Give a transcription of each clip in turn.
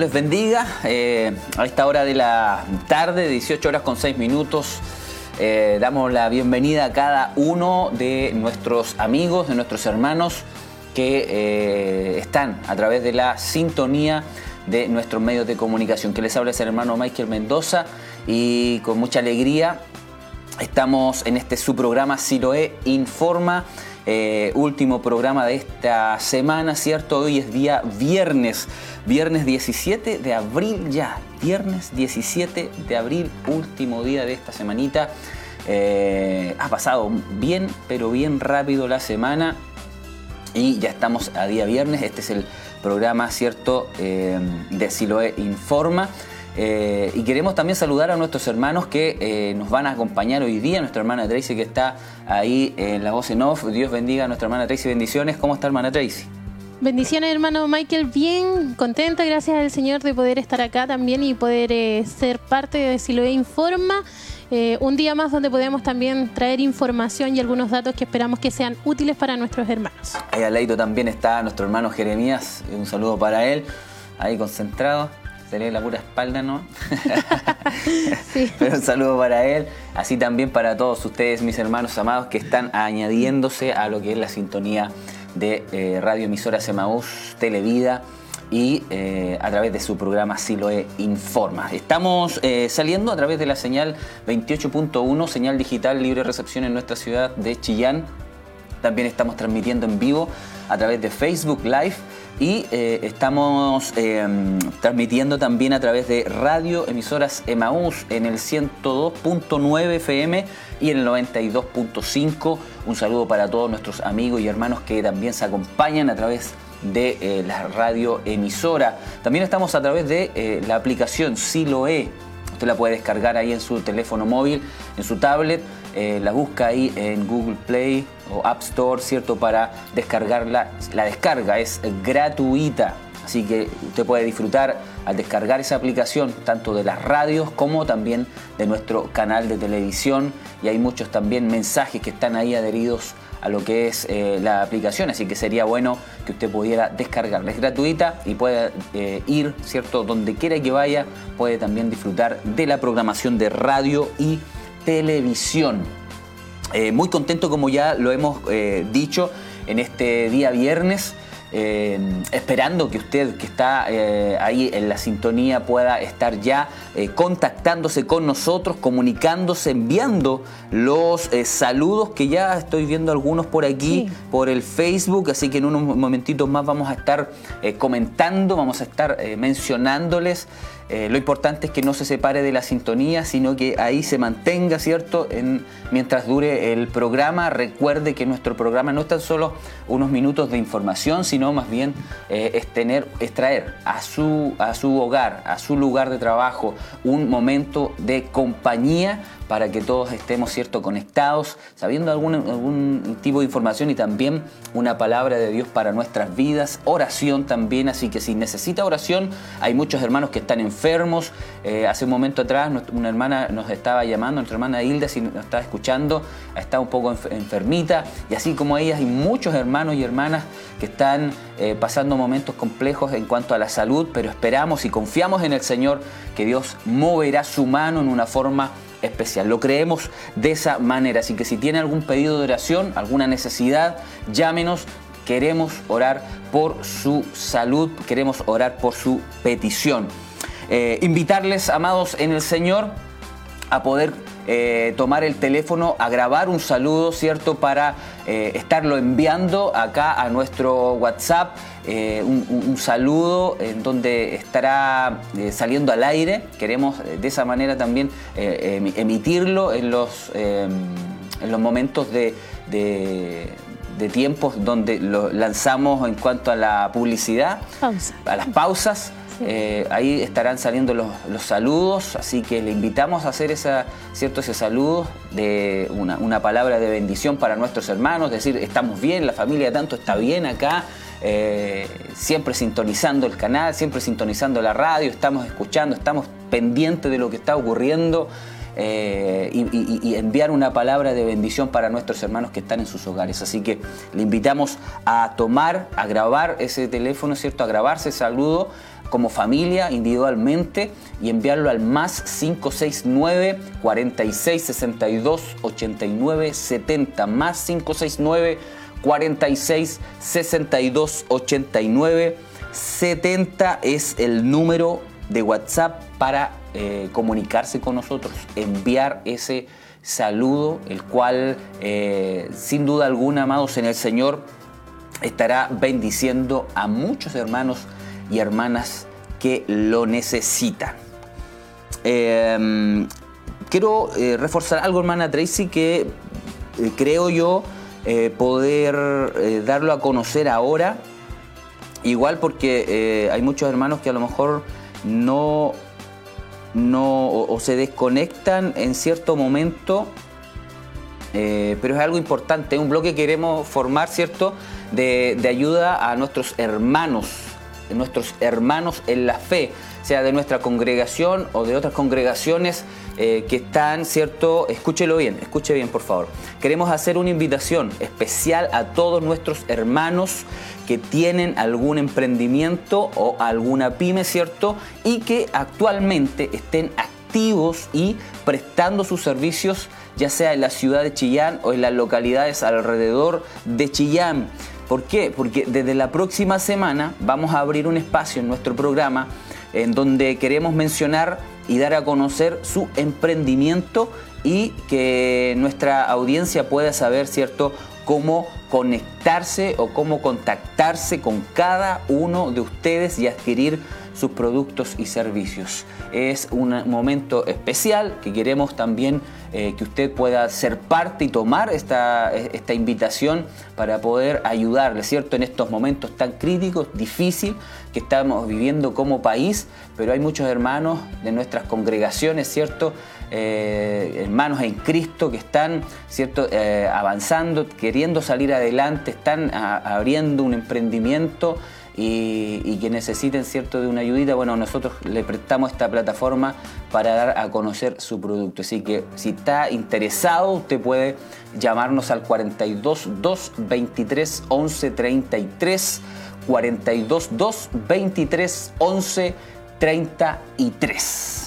Les bendiga. Eh, a esta hora de la tarde, 18 horas con 6 minutos, eh, damos la bienvenida a cada uno de nuestros amigos, de nuestros hermanos que eh, están a través de la sintonía de nuestros medios de comunicación. Que les habla es el hermano Michael Mendoza y con mucha alegría estamos en este su programa Informa. Eh, último programa de esta semana, ¿cierto? Hoy es día viernes, viernes 17 de abril ya, viernes 17 de abril, último día de esta semanita. Eh, ha pasado bien, pero bien rápido la semana y ya estamos a día viernes. Este es el programa, ¿cierto?, eh, de Siloé Informa. Eh, y queremos también saludar a nuestros hermanos que eh, nos van a acompañar hoy día, nuestra hermana Tracy que está ahí en la voz en off. Dios bendiga a nuestra hermana Tracy, bendiciones. ¿Cómo está hermana Tracy? Bendiciones hermano Michael, bien contenta, gracias al Señor de poder estar acá también y poder eh, ser parte de Siloé Informa. un día más donde podemos también traer información y algunos datos que esperamos que sean útiles para nuestros hermanos. Ahí al lado también está nuestro hermano Jeremías, un saludo para él, ahí concentrado se la pura espalda, ¿no? sí. Pero un saludo para él, así también para todos ustedes, mis hermanos amados, que están añadiéndose a lo que es la sintonía de eh, Radio Emisora Semaús Televida y eh, a través de su programa Siloe Informa. Estamos eh, saliendo a través de la señal 28.1, señal digital libre recepción en nuestra ciudad de Chillán. También estamos transmitiendo en vivo a través de Facebook Live y eh, estamos em, transmitiendo también a través de radio emisoras Emaús en el 102.9 FM y en el 92.5. Un saludo para todos nuestros amigos y hermanos que también se acompañan a través de eh, la radio emisora. También estamos a través de eh, la aplicación Siloe. Usted la puede descargar ahí en su teléfono móvil, en su tablet eh, la busca ahí en Google Play o App Store, ¿cierto? Para descargarla. La descarga es gratuita, así que usted puede disfrutar al descargar esa aplicación tanto de las radios como también de nuestro canal de televisión y hay muchos también mensajes que están ahí adheridos a lo que es eh, la aplicación, así que sería bueno que usted pudiera descargarla. Es gratuita y puede eh, ir, ¿cierto? Donde quiera que vaya, puede también disfrutar de la programación de radio y televisión. Eh, muy contento, como ya lo hemos eh, dicho, en este día viernes. Eh, esperando que usted que está ahí en la sintonía pueda estar ya contactándose con nosotros, comunicándose, enviando los saludos que ya estoy viendo algunos por aquí, por el Facebook, así que en unos momentitos más vamos a estar comentando, vamos a estar mencionándoles eh, lo importante es que no se separe de la sintonía, sino que ahí se mantenga, ¿cierto? En, mientras dure el programa, recuerde que nuestro programa no es tan solo unos minutos de información, sino más bien eh, es tener, traer a su, a su hogar, a su lugar de trabajo, un momento de compañía para que todos estemos cierto conectados, sabiendo algún, tipo de información y también una palabra de Dios para nuestras vidas, oración también, así que si necesita oración, hay muchos hermanos que están enfermos. Eh, hace un momento atrás una hermana nos estaba llamando, nuestra hermana Hilda, si nos estaba escuchando, está un poco enfermita. Y así como ella hay muchos hermanos y hermanas que están eh, pasando momentos complejos en cuanto a la salud, pero esperamos y confiamos en el Señor que Dios moverá su mano en una forma especial. Lo creemos de esa manera. Así que si tiene algún pedido de oración, alguna necesidad, llámenos. Queremos orar por su salud, queremos orar por su petición. Eh, invitarles, amados en el Señor, a poder eh, tomar el teléfono, a grabar un saludo, ¿cierto? Para eh, estarlo enviando acá a nuestro WhatsApp, eh, un, saludo en donde estará saliendo al aire. Queremos de esa manera también emitirlo en los, en los momentos de, de tiempos donde lo lanzamos en cuanto a la publicidad, a las pausas. Eh, ahí estarán saliendo los, saludos, así que le invitamos a hacer esa, ¿cierto? ese saludo de una, palabra de bendición para nuestros hermanos, decir, estamos bien, la familia tanto está bien acá, eh, siempre sintonizando el canal, siempre sintonizando la radio, estamos escuchando, estamos pendientes de lo que está ocurriendo. Eh, y, enviar una palabra de bendición para nuestros hermanos que están en sus hogares. Así que le invitamos a tomar, a grabar ese teléfono, ¿cierto? A grabarse ese saludo como familia, individualmente, y enviarlo al más 569 46 62 89 70. Más 569 46 62 89 70 es el número de WhatsApp para eh, comunicarse con nosotros, enviar ese saludo, el cual eh, sin duda alguna, amados en el Señor, estará bendiciendo a muchos hermanos y hermanas que lo necesitan. Em, quiero eh, reforzar algo, hermana Tracy, que creo yo poder darlo a conocer ahora, igual porque hay muchos hermanos que a lo mejor no, no o, se desconectan en cierto momento, eh, pero es algo importante, un bloque que queremos formar, ¿cierto?, de, de ayuda a nuestros hermanos, nuestros hermanos en la fe, sea de nuestra congregación o de otras congregaciones eh, que están, ¿cierto? Escúchelo bien, escuche bien, por favor. Queremos hacer una invitación especial a todos nuestros hermanos que tienen algún emprendimiento o alguna pyme, ¿cierto? Y que actualmente estén activos y prestando sus servicios ya sea en la ciudad de Chillán o en las localidades alrededor de Chillán. ¿Por qué? Porque desde la próxima semana vamos a abrir un espacio en nuestro programa en donde queremos mencionar y dar a conocer su emprendimiento y que nuestra audiencia pueda saber, ¿cierto?, cómo conectarse o cómo contactarse con cada uno de ustedes y adquirir sus productos y servicios. Es un momento especial que queremos también eh, que usted pueda ser parte y tomar esta, esta invitación para poder ayudarle, ¿cierto? En estos momentos tan críticos, difícil que estamos viviendo como país, pero hay muchos hermanos de nuestras congregaciones, ¿cierto? Eh, hermanos en Cristo que están ¿cierto? Eh, avanzando, queriendo salir adelante, están abriendo un emprendimiento y, que necesiten cierto de una ayudita, bueno, nosotros le prestamos esta plataforma para dar a conocer su producto. Así que si está interesado, usted puede llamarnos al 42 2 23 11 33 42 2 23 11 33.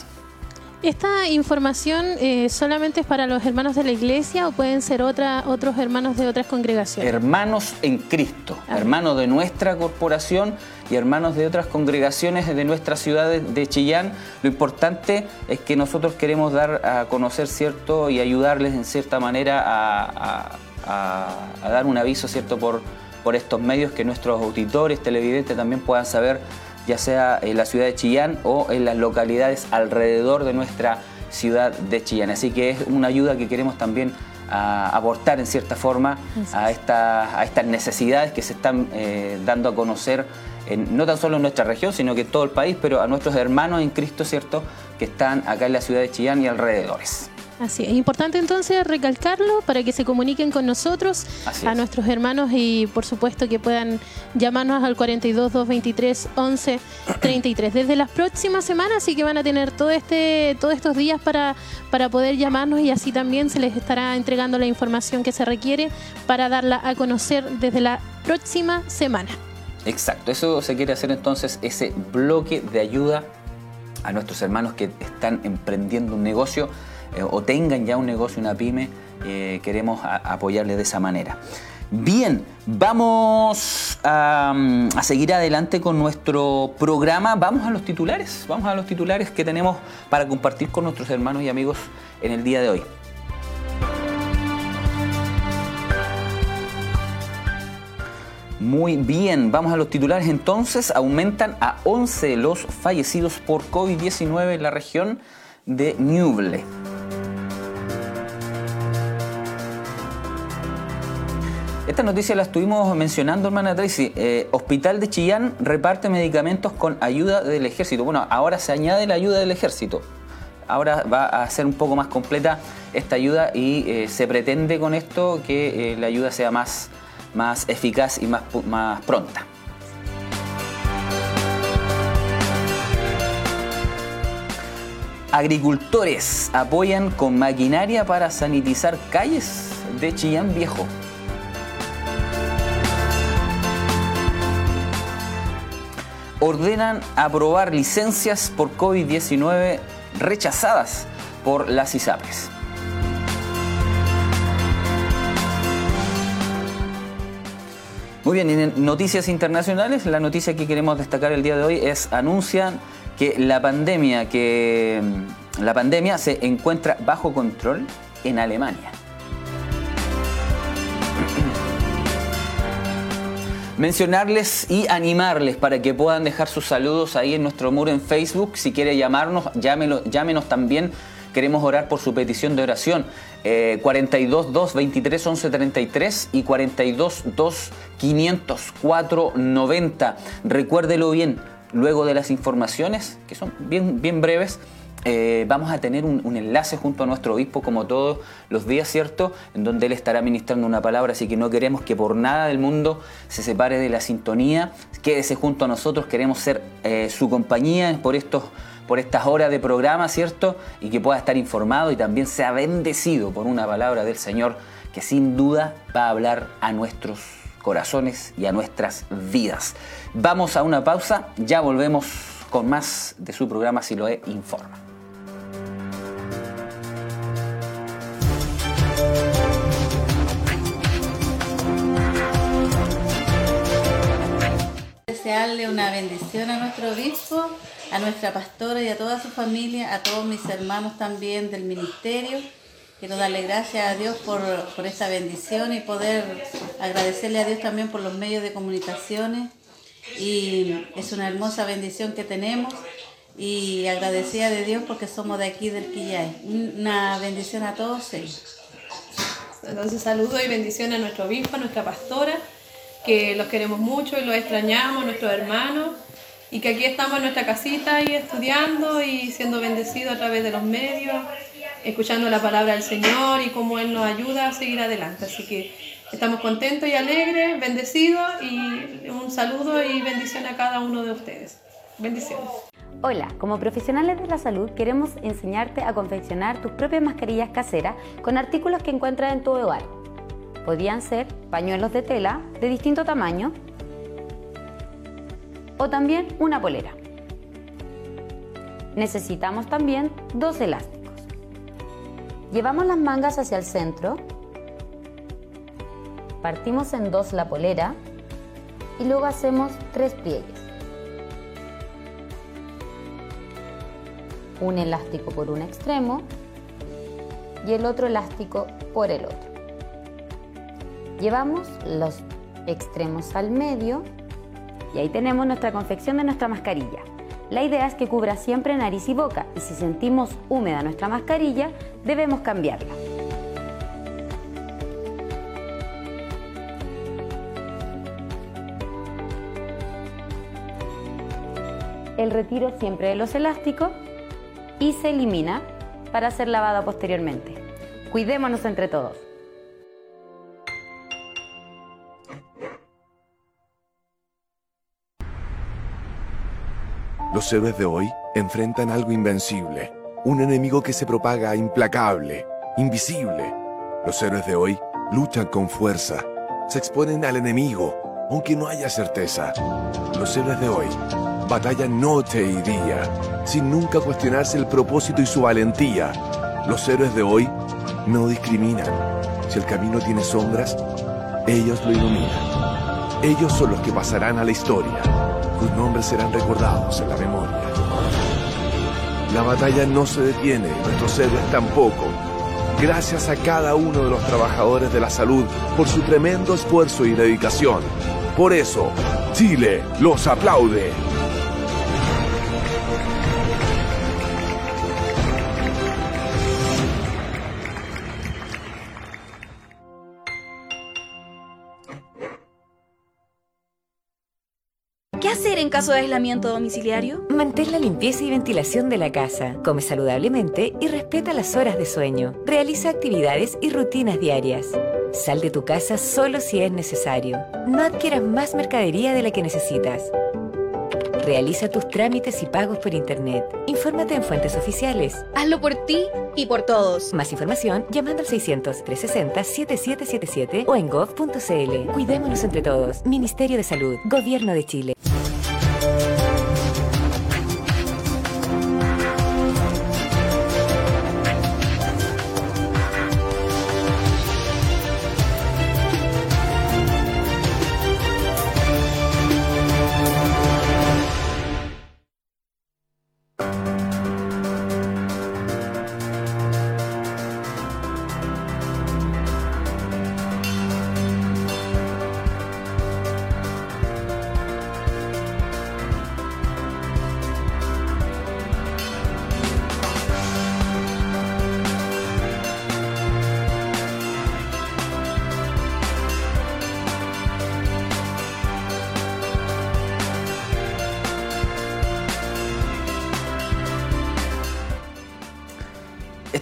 ¿Esta información eh, solamente es para los hermanos de la iglesia o pueden ser otra, otros hermanos de otras congregaciones? Hermanos en Cristo, ah. hermanos de nuestra corporación y hermanos de otras congregaciones de nuestra ciudad de Chillán. Lo importante es que nosotros queremos dar a conocer, ¿cierto? Y ayudarles en cierta manera a, dar un aviso, ¿cierto? Por, por estos medios que nuestros auditores, televidentes también puedan saber ya sea en la ciudad de Chillán o en las localidades alrededor de nuestra ciudad de Chillán. Así que es una ayuda que queremos también ah, aportar en cierta forma a, a estas necesidades que se están eh, dando a conocer no tan solo en nuestra región, sino que en todo el país, pero a nuestros hermanos en Cristo, ¿cierto?, que están acá en la ciudad de Chillán y alrededores. Así es. Importante entonces recalcarlo para que se comuniquen con nosotros, a nuestros hermanos y por supuesto que puedan llamarnos al 42 223 11 33. Desde las próximas semanas sí que van a tener todo este, todos estos días para, para poder llamarnos y así también se les estará entregando la información que se requiere para darla a conocer desde la próxima semana. Exacto, eso se quiere hacer entonces ese bloque de ayuda a nuestros hermanos que están emprendiendo un negocio eh, o tengan ya un negocio, una pyme, eh, queremos apoyarles de esa manera. Bien, vamos a, seguir adelante con nuestro programa. Vamos a los titulares, vamos a los titulares que tenemos para compartir con nuestros hermanos y amigos en el día de hoy. Muy bien, vamos a los titulares entonces. Aumentan a 11 los fallecidos por COVID-19 en la región de Ñuble. Esta noticia la estuvimos mencionando, hermana Tracy. Eh, Hospital de Chillán reparte medicamentos con ayuda del ejército. Bueno, ahora se añade la ayuda del ejército. Ahora va a ser un poco más completa esta ayuda y eh, se pretende con esto que eh, la ayuda sea más, más eficaz y más, más pronta. Agricultores apoyan con maquinaria para sanitizar calles de Chillán Viejo. Ordenan aprobar licencias por COVID-19 rechazadas por las ISAPRES. Muy bien, en noticias internacionales, la noticia que queremos destacar el día de hoy es anuncian que la pandemia que la pandemia se encuentra bajo control en Alemania. Mencionarles y animarles para que puedan dejar sus saludos ahí en nuestro muro en Facebook. Si quiere llamarnos, llámenos también. Queremos orar por su petición de oración. 42 2 23 11 33 y 42 2 504 90. Recuérdelo bien, luego de las informaciones, que son bien, bien breves, eh, vamos a tener un, enlace junto a nuestro obispo, como todos los días, ¿cierto? En donde él estará ministrando una palabra, así que no queremos que por nada del mundo se separe de la sintonía. Quédese junto a nosotros, queremos ser eh, su compañía por, estos, por estas horas de programa, ¿cierto? Y que pueda estar informado y también sea bendecido por una palabra del Señor que sin duda va a hablar a nuestros corazones y a nuestras vidas. Vamos a una pausa, ya volvemos con más de su programa Siloé Informa. Desearle una bendición a nuestro obispo, a nuestra pastora y a toda su familia, a todos mis hermanos también del ministerio. Quiero darle gracias a Dios por, por esta bendición y poder agradecerle a Dios también por los medios de comunicaciones. Y es una hermosa bendición que tenemos y agradecida de Dios porque somos de aquí del Quillay. Una bendición a todos ellos. Entonces saludo y bendición a nuestro obispo, a nuestra pastora que los queremos mucho y los extrañamos, nuestros hermanos, y que aquí estamos en nuestra casita y estudiando y siendo bendecidos a través de los medios, escuchando la palabra del Señor y cómo Él nos ayuda a seguir adelante. Así que estamos contentos y alegres, bendecidos y un saludo y bendición a cada uno de ustedes. Bendiciones. Hola, como profesionales de la salud queremos enseñarte a confeccionar tus propias mascarillas caseras con artículos que encuentras en tu hogar Podían ser pañuelos de tela de distinto tamaño o también una polera. Necesitamos también dos elásticos. Llevamos las mangas hacia el centro, partimos en dos la polera y luego hacemos tres pliegues. Un elástico por un extremo y el otro elástico por el otro. Llevamos los extremos al medio y ahí tenemos nuestra confección de nuestra mascarilla. La idea es que cubra siempre nariz y boca y si sentimos húmeda nuestra mascarilla debemos cambiarla. El retiro siempre de los elásticos y se elimina para ser lavada posteriormente. Cuidémonos entre todos. Los héroes de hoy enfrentan algo invencible, un enemigo que se propaga implacable, invisible. Los héroes de hoy luchan con fuerza, se exponen al enemigo, aunque no haya certeza. Los héroes de hoy batallan noche y día, sin nunca cuestionarse el propósito y su valentía. Los héroes de hoy no discriminan. Si el camino tiene sombras, ellos lo iluminan. Ellos son los que pasarán a la historia sus nombres serán recordados en la memoria. La batalla no se detiene, nuestros héroes tampoco. Gracias a cada uno de los trabajadores de la salud por su tremendo esfuerzo y dedicación. Por eso, Chile los aplaude. Caso de aislamiento domiciliario? Mantén la limpieza y ventilación de la casa, come saludablemente y respeta las horas de sueño. Realiza actividades y rutinas diarias. Sal de tu casa solo si es necesario. No adquieras más mercadería de la que necesitas. Realiza tus trámites y pagos por Internet. Infórmate en fuentes oficiales. Hazlo por ti y por todos. Más información llamando al 600-360-7777 o en gov.cl. Cuidémonos entre todos. Ministerio de Salud. Gobierno de Chile.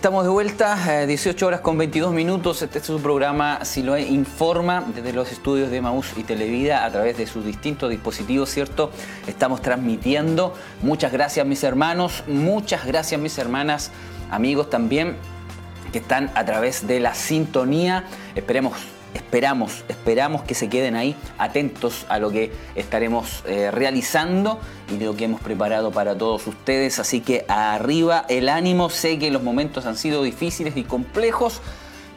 Estamos de vuelta, 18 eh, horas con 22 minutos. Este es su programa Siloe Informa desde los estudios de Maús y Televida a través de sus distintos dispositivos, ¿cierto? Estamos transmitiendo. Muchas gracias, mis hermanos. Muchas gracias, mis hermanas, amigos también que están a través de la sintonía. Esperemos esperamos, esperamos que se queden ahí atentos a lo que estaremos eh, realizando y lo que hemos preparado para todos ustedes. Así que arriba el ánimo, sé que los momentos han sido difíciles y complejos,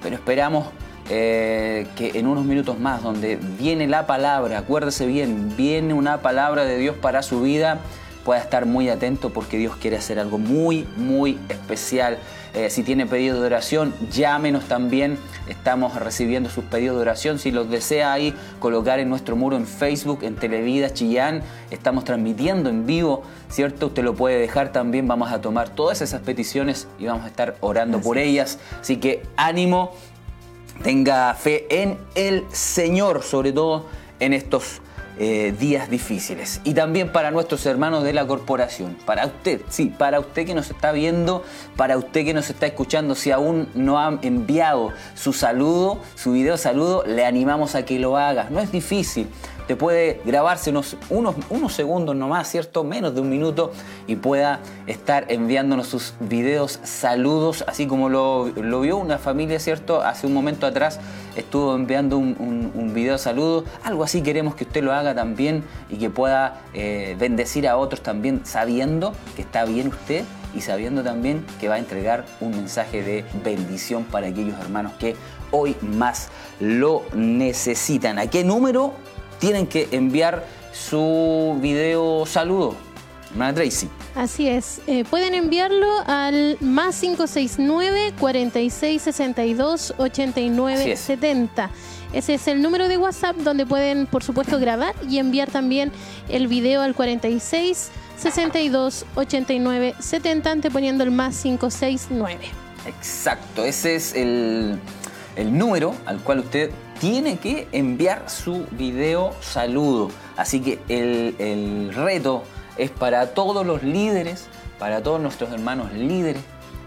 pero esperamos eh, que en unos minutos más, donde viene la palabra, acuérdese bien, viene una palabra de Dios para su vida, pueda estar muy atento porque Dios quiere hacer algo muy, muy especial eh, si tiene pedido de oración, llámenos también. Estamos recibiendo sus pedidos de oración. Si los desea ahí colocar en nuestro muro en Facebook, en Televida Chillán, estamos transmitiendo en vivo, ¿cierto? Usted lo puede dejar también. Vamos a tomar todas esas peticiones y vamos a estar orando por ellas. Así que ánimo, tenga fe en el Señor, sobre todo en estos eh, días difíciles. Y también para nuestros hermanos de la corporación. Para usted, sí, para usted que nos está viendo, para usted que nos está escuchando, si aún no ha enviado su saludo, su video saludo, le animamos a que lo haga. No es difícil te puede grabarse unos, unos, unos segundos nomás, ¿cierto? Menos de un minuto y pueda estar enviándonos sus videos, saludos, así como lo, vio una familia, ¿cierto? Hace un momento atrás estuvo enviando un, un, video saludo, algo así queremos que usted lo haga también y que pueda eh, bendecir a otros también sabiendo que está bien usted y sabiendo también que va a entregar un mensaje de bendición para aquellos hermanos que hoy más lo necesitan. ¿A qué número tienen que enviar su video saludo. Hermana Tracy. Así es. Eh, pueden enviarlo al más 569 4662 8970. Ese es el número de WhatsApp donde pueden, por supuesto, grabar y enviar también el video al 46 62 89 70 anteponiendo el más 569. Exacto, ese es el, el número al cual usted tiene que enviar su video saludo. Así que el, reto es para todos los líderes, para todos nuestros hermanos líderes,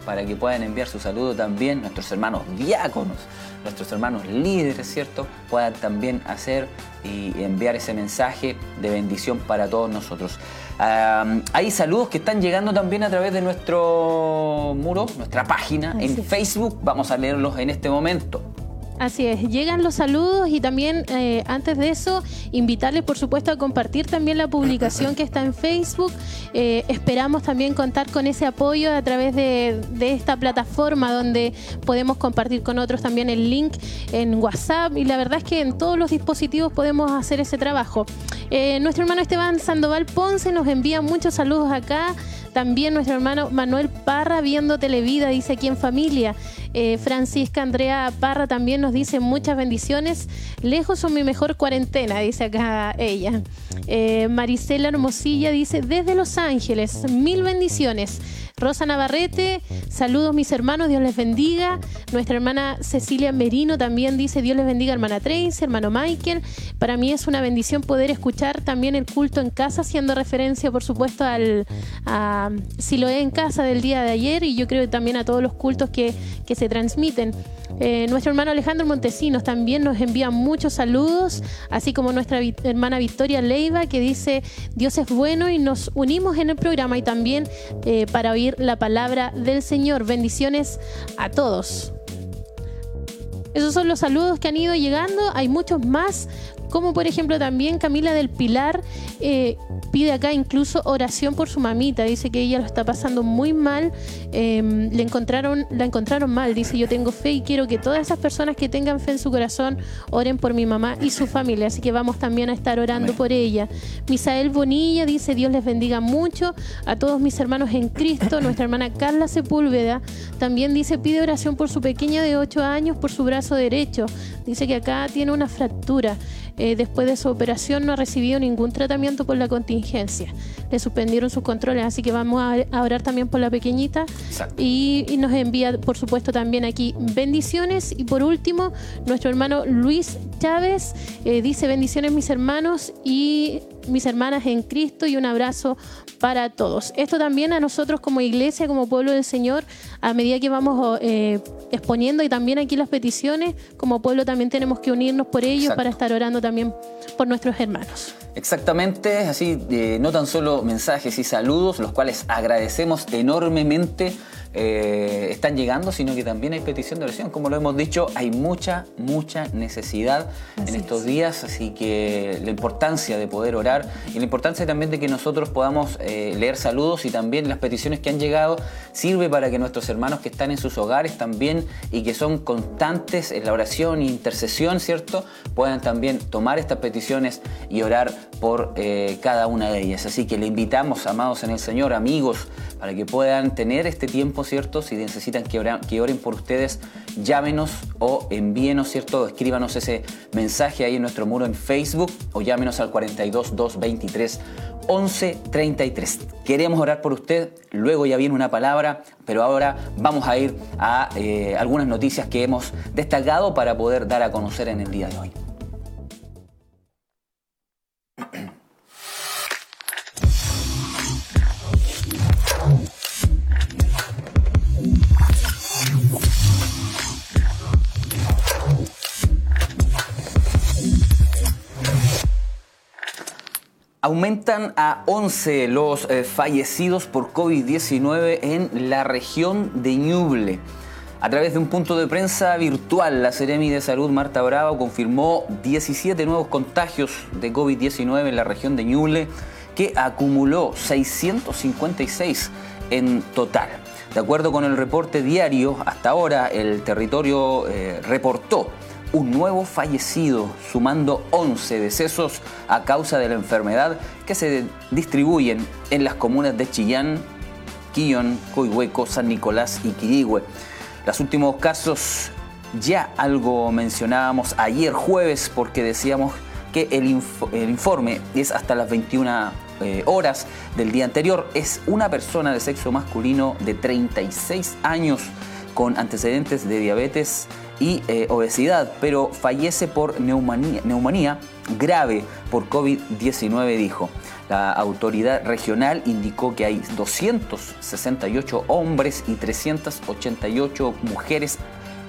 para que puedan enviar su saludo también, nuestros hermanos diáconos, nuestros hermanos líderes, ¿cierto? Puedan también hacer y enviar ese mensaje de bendición para todos nosotros. hay saludos que están llegando también a través de nuestro muro, nuestra página en Facebook. Vamos a leerlos en este momento. Así es, llegan los saludos y también eh, antes de eso invitarles por supuesto a compartir también la publicación que está en Facebook. Eh, esperamos también contar con ese apoyo a través de, esta plataforma donde podemos compartir con otros también el link en WhatsApp y la verdad es que en todos los dispositivos podemos hacer ese trabajo. Eh, nuestro hermano Esteban Sandoval Ponce nos envía muchos saludos acá. También nuestro hermano Manuel Parra viendo Televida, dice aquí en familia. Eh, Francisca Andrea Parra también nos dice muchas bendiciones. Lejos son mi mejor cuarentena, dice acá ella. Eh, Marisela Hermosilla dice desde Los Ángeles, mil bendiciones. Rosa Navarrete, saludos mis hermanos, Dios les bendiga. Nuestra hermana Cecilia Merino también dice, Dios les bendiga hermana Tracy, hermano Michael. Para mí es una bendición poder escuchar también el culto en casa, haciendo referencia por supuesto al a Siloé en casa del día de ayer y yo creo que también a todos los cultos que, que se transmiten. Eh, nuestro hermano Alejandro Montesinos también nos envía muchos saludos, así como nuestra hermana Victoria Leiva que dice Dios es bueno y nos unimos en el programa y también eh, para oír la palabra del Señor. Bendiciones a todos. Esos son los saludos que han ido llegando. Hay muchos más como por ejemplo también Camila del Pilar eh, pide acá incluso oración por su mamita, dice que ella lo está pasando muy mal, em, le encontraron, la encontraron mal, dice yo tengo fe y quiero que todas esas personas que tengan fe en su corazón oren por mi mamá y su familia, así que vamos también a estar orando por ella. Misael Bonilla dice Dios les bendiga mucho a todos mis hermanos en Cristo, nuestra hermana Carla Sepúlveda. También dice pide oración por su pequeña de 8 años por su brazo derecho, dice que acá tiene una fractura. Eh, después de su operación no ha recibido ningún tratamiento por la contingencia. Le suspendieron sus controles, así que vamos a, orar también por la pequeñita. Y, nos envía, por supuesto, también aquí bendiciones. Y por último, nuestro hermano Luis Chávez eh, dice bendiciones mis hermanos y mis hermanas en Cristo y un abrazo para todos. Esto también a nosotros como iglesia, como pueblo del Señor, a medida que vamos eh, exponiendo y también aquí las peticiones, como pueblo también tenemos que unirnos por ellos para estar orando también por nuestros hermanos. Exactamente, así eh, no tan solo mensajes y saludos, los cuales agradecemos enormemente eh, están llegando, sino que también hay petición de oración. Como lo hemos dicho, hay mucha, mucha necesidad en estos días, así que la importancia de poder orar y la importancia también de que nosotros podamos eh, leer saludos y también las peticiones que han llegado sirve para que nuestros hermanos que están en sus hogares también y que son constantes en la oración e intercesión, ¿cierto? Puedan también tomar estas peticiones y orar por eh, cada una de ellas. Así que le invitamos, amados en el Señor, amigos, para que puedan tener este tiempo, ¿cierto? Si necesitan que, oren por ustedes, llámenos o envíenos, ¿cierto? Escríbanos ese mensaje ahí en nuestro muro en Facebook o llámenos al 42 223 1133. Queremos orar por usted, luego ya viene una palabra, pero ahora vamos a ir a eh, algunas noticias que hemos destacado para poder dar a conocer en el día de hoy. Aumentan a 11 los eh, fallecidos por COVID-19 en la región de Ñuble. A través de un punto de prensa virtual, la Seremi de Salud Marta Bravo confirmó 17 nuevos contagios de COVID-19 en la región de Ñuble, que acumuló 656 en total. De acuerdo con el reporte diario, hasta ahora el territorio eh, reportó un nuevo fallecido, sumando 11 decesos a causa de la enfermedad que se distribuyen en las comunas de Chillán, Quillón, Coihueco, San Nicolás y Quirigüe. Los últimos casos ya algo mencionábamos ayer jueves porque decíamos que el, informe es hasta las 21 eh, horas del día anterior. Es una persona de sexo masculino de 36 años con antecedentes de diabetes y eh, obesidad, pero fallece por neumonía, grave por COVID-19, dijo. La autoridad regional indicó que hay 268 hombres y 388 mujeres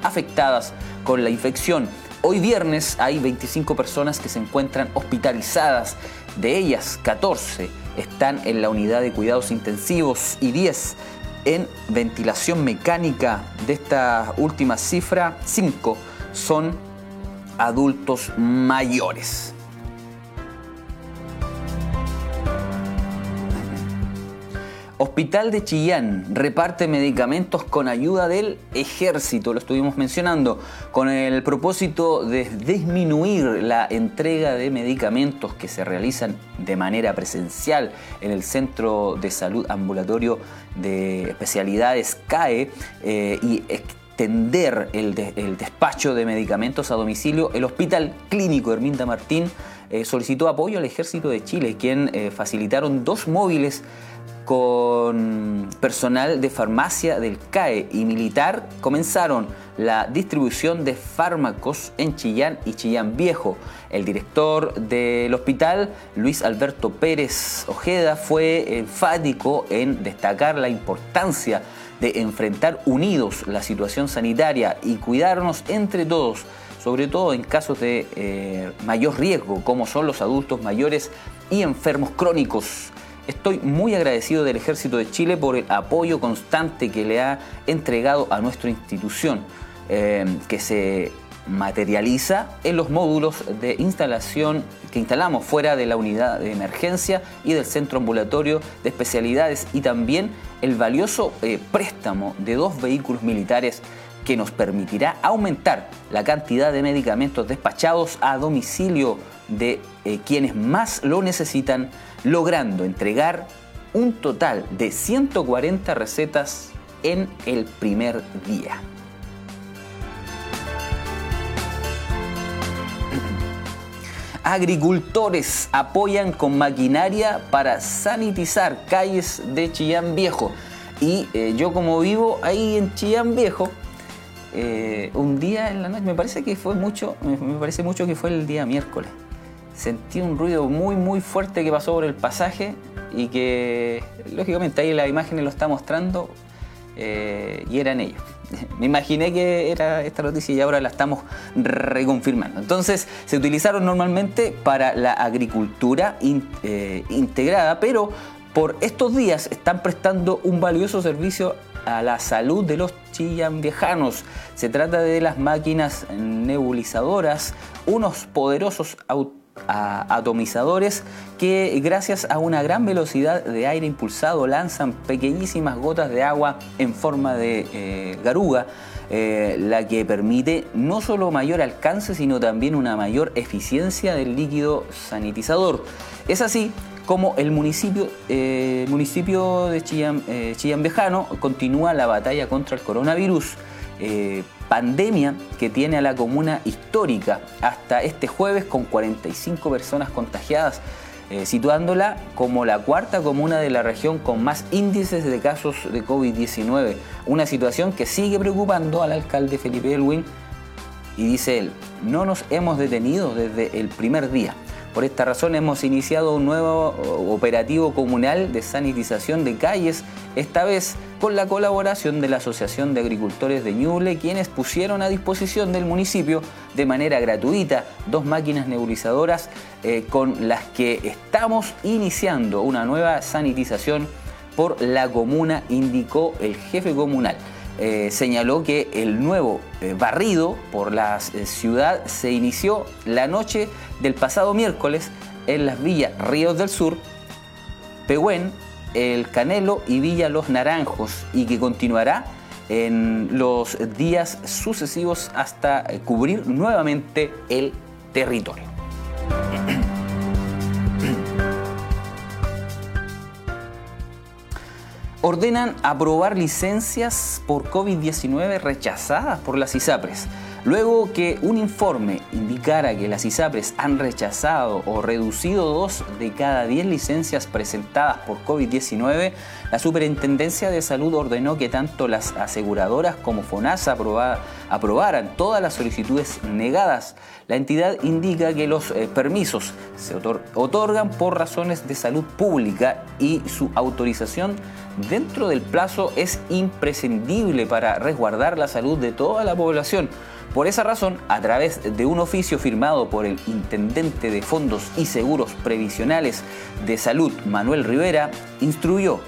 afectadas con la infección. Hoy viernes hay 25 personas que se encuentran hospitalizadas, de ellas 14 están en la unidad de cuidados intensivos y 10 en ventilación mecánica. De esta última cifra, 5 son adultos mayores. Hospital de Chillán reparte medicamentos con ayuda del ejército, lo estuvimos mencionando, con el propósito de disminuir la entrega de medicamentos que se realizan de manera presencial en el Centro de Salud Ambulatorio de Especialidades CAE eh, y extender el, despacho de medicamentos a domicilio, el Hospital Clínico Herminda Martín eh, solicitó apoyo al Ejército de Chile, quien eh, facilitaron dos móviles con personal de farmacia del CAE y militar comenzaron la distribución de fármacos en Chillán y Chillán Viejo. El director del hospital, Luis Alberto Pérez Ojeda, fue enfático en destacar la importancia de enfrentar unidos la situación sanitaria y cuidarnos entre todos, sobre todo en casos de eh, mayor riesgo, como son los adultos mayores y enfermos crónicos. Estoy muy agradecido del Ejército de Chile por el apoyo constante que le ha entregado a nuestra institución, eh, que se materializa en los módulos de instalación que instalamos fuera de la unidad de emergencia y del centro ambulatorio de especialidades y también el valioso eh, préstamo de dos vehículos militares que nos permitirá aumentar la cantidad de medicamentos despachados a domicilio de eh, quienes más lo necesitan logrando entregar un total de 140 recetas en el primer día. Agricultores apoyan con maquinaria para sanitizar calles de Chillán Viejo. Y eh, yo como vivo ahí en Chillán Viejo, eh, un día en la noche, me parece que fue mucho, me parece mucho que fue el día miércoles sentí un ruido muy muy fuerte que pasó por el pasaje y que lógicamente ahí la imagen lo está mostrando eh, y eran ellos. Me imaginé que era esta noticia y ahora la estamos reconfirmando. Entonces, se utilizaron normalmente para la agricultura eh, integrada, pero por estos días están prestando un valioso servicio a la salud de los chillanviejanos. Se trata de las máquinas nebulizadoras, unos poderosos atomizadores que gracias a una gran velocidad de aire impulsado lanzan pequeñísimas gotas de agua en forma de eh, garuga, eh, la que permite no solo mayor alcance, sino también una mayor eficiencia del líquido sanitizador. Es así como el municipio, eh, municipio de Chillán, eh, continúa la batalla contra el coronavirus, pandemia que tiene a la comuna histórica hasta este jueves con 45 personas contagiadas, eh, situándola como la cuarta comuna de la región con más índices de casos de COVID-19, una situación que sigue preocupando al alcalde Felipe Elwin y dice él, no nos hemos detenido desde el primer día. Por esta razón hemos iniciado un nuevo operativo comunal de sanitización de calles, esta vez con la colaboración de la Asociación de Agricultores de Ñuble, quienes pusieron a disposición del municipio de manera gratuita dos máquinas nebulizadoras eh, con las que estamos iniciando una nueva sanitización por la comuna, indicó el jefe comunal. Eh, señaló que el nuevo eh, barrido por la eh, ciudad se inició la noche del pasado miércoles en las villas Ríos del Sur, Pehuen, El Canelo y Villa Los Naranjos y que continuará en los días sucesivos hasta cubrir nuevamente el territorio. Ordenan aprobar licencias por COVID-19 rechazadas por las ISAPRES. Luego que un informe indicara que las ISAPRES han rechazado o reducido dos de cada diez licencias presentadas por COVID-19, la Superintendencia de Salud ordenó que tanto las aseguradoras como FONASA aprobaran todas las solicitudes negadas. La entidad indica que los eh, permisos se otorgan por razones de salud pública y su autorización dentro del plazo es imprescindible para resguardar la salud de toda la población. Por esa razón, a través de un oficio firmado por el Intendente de Fondos y Seguros Previsionales de Salud, Manuel Rivera, instruyó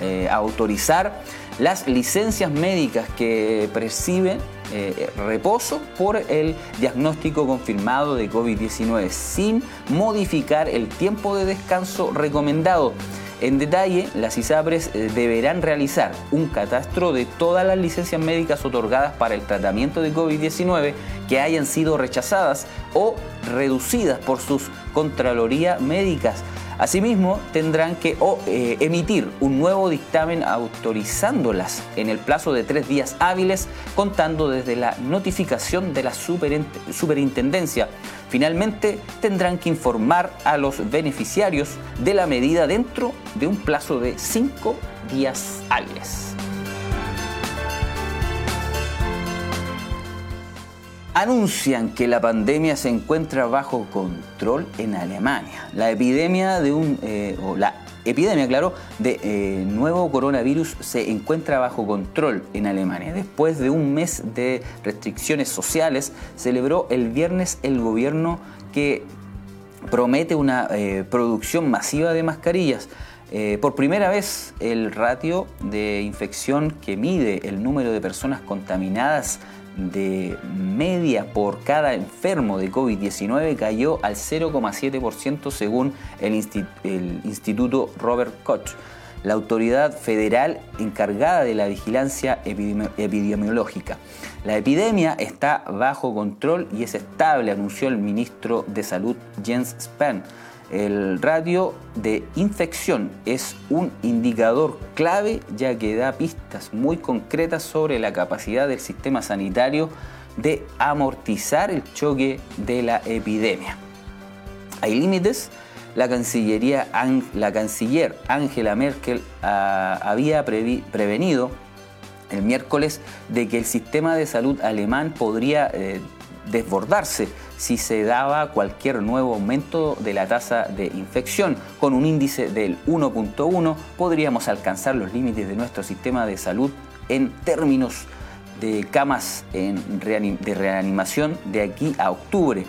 eh, autorizar las licencias médicas que perciben eh, reposo por el diagnóstico confirmado de COVID-19 sin modificar el tiempo de descanso recomendado. En detalle, las ISAPRES eh, deberán realizar un catastro de todas las licencias médicas otorgadas para el tratamiento de COVID-19 que hayan sido rechazadas o reducidas por sus Contraloría Médicas Asimismo, tendrán que eh, emitir un nuevo dictamen autorizándolas en el plazo de tres días hábiles, contando desde la notificación de la superintendencia. Finalmente, tendrán que informar a los beneficiarios de la medida dentro de un plazo de cinco días hábiles. Anuncian que la pandemia se encuentra bajo control en Alemania. La epidemia de un eh, la epidemia, claro, de eh, nuevo coronavirus se encuentra bajo control en Alemania. Después de un mes de restricciones sociales, celebró el viernes el gobierno que promete una eh, producción masiva de mascarillas. por primera vez, el ratio de infección que mide el número de personas contaminadas de media por cada enfermo de COVID-19 cayó al 0,7% según el, Instituto Robert Koch, la autoridad federal encargada de la vigilancia epidemiológica. La epidemia está bajo control y es estable, anunció el ministro de Salud Jens Spahn. El radio de infección es un indicador clave ya que da pistas muy concretas sobre la capacidad del sistema sanitario de amortizar el choque de la epidemia. Hay límites. La, Cancillería, la canciller Angela Merkel ah, había prevenido el miércoles de que el sistema de salud alemán podría eh, desbordarse si se daba cualquier nuevo aumento de la tasa de infección. Con un índice del 1.1 podríamos alcanzar los límites de nuestro sistema de salud en términos de camas de reanimación de aquí a octubre.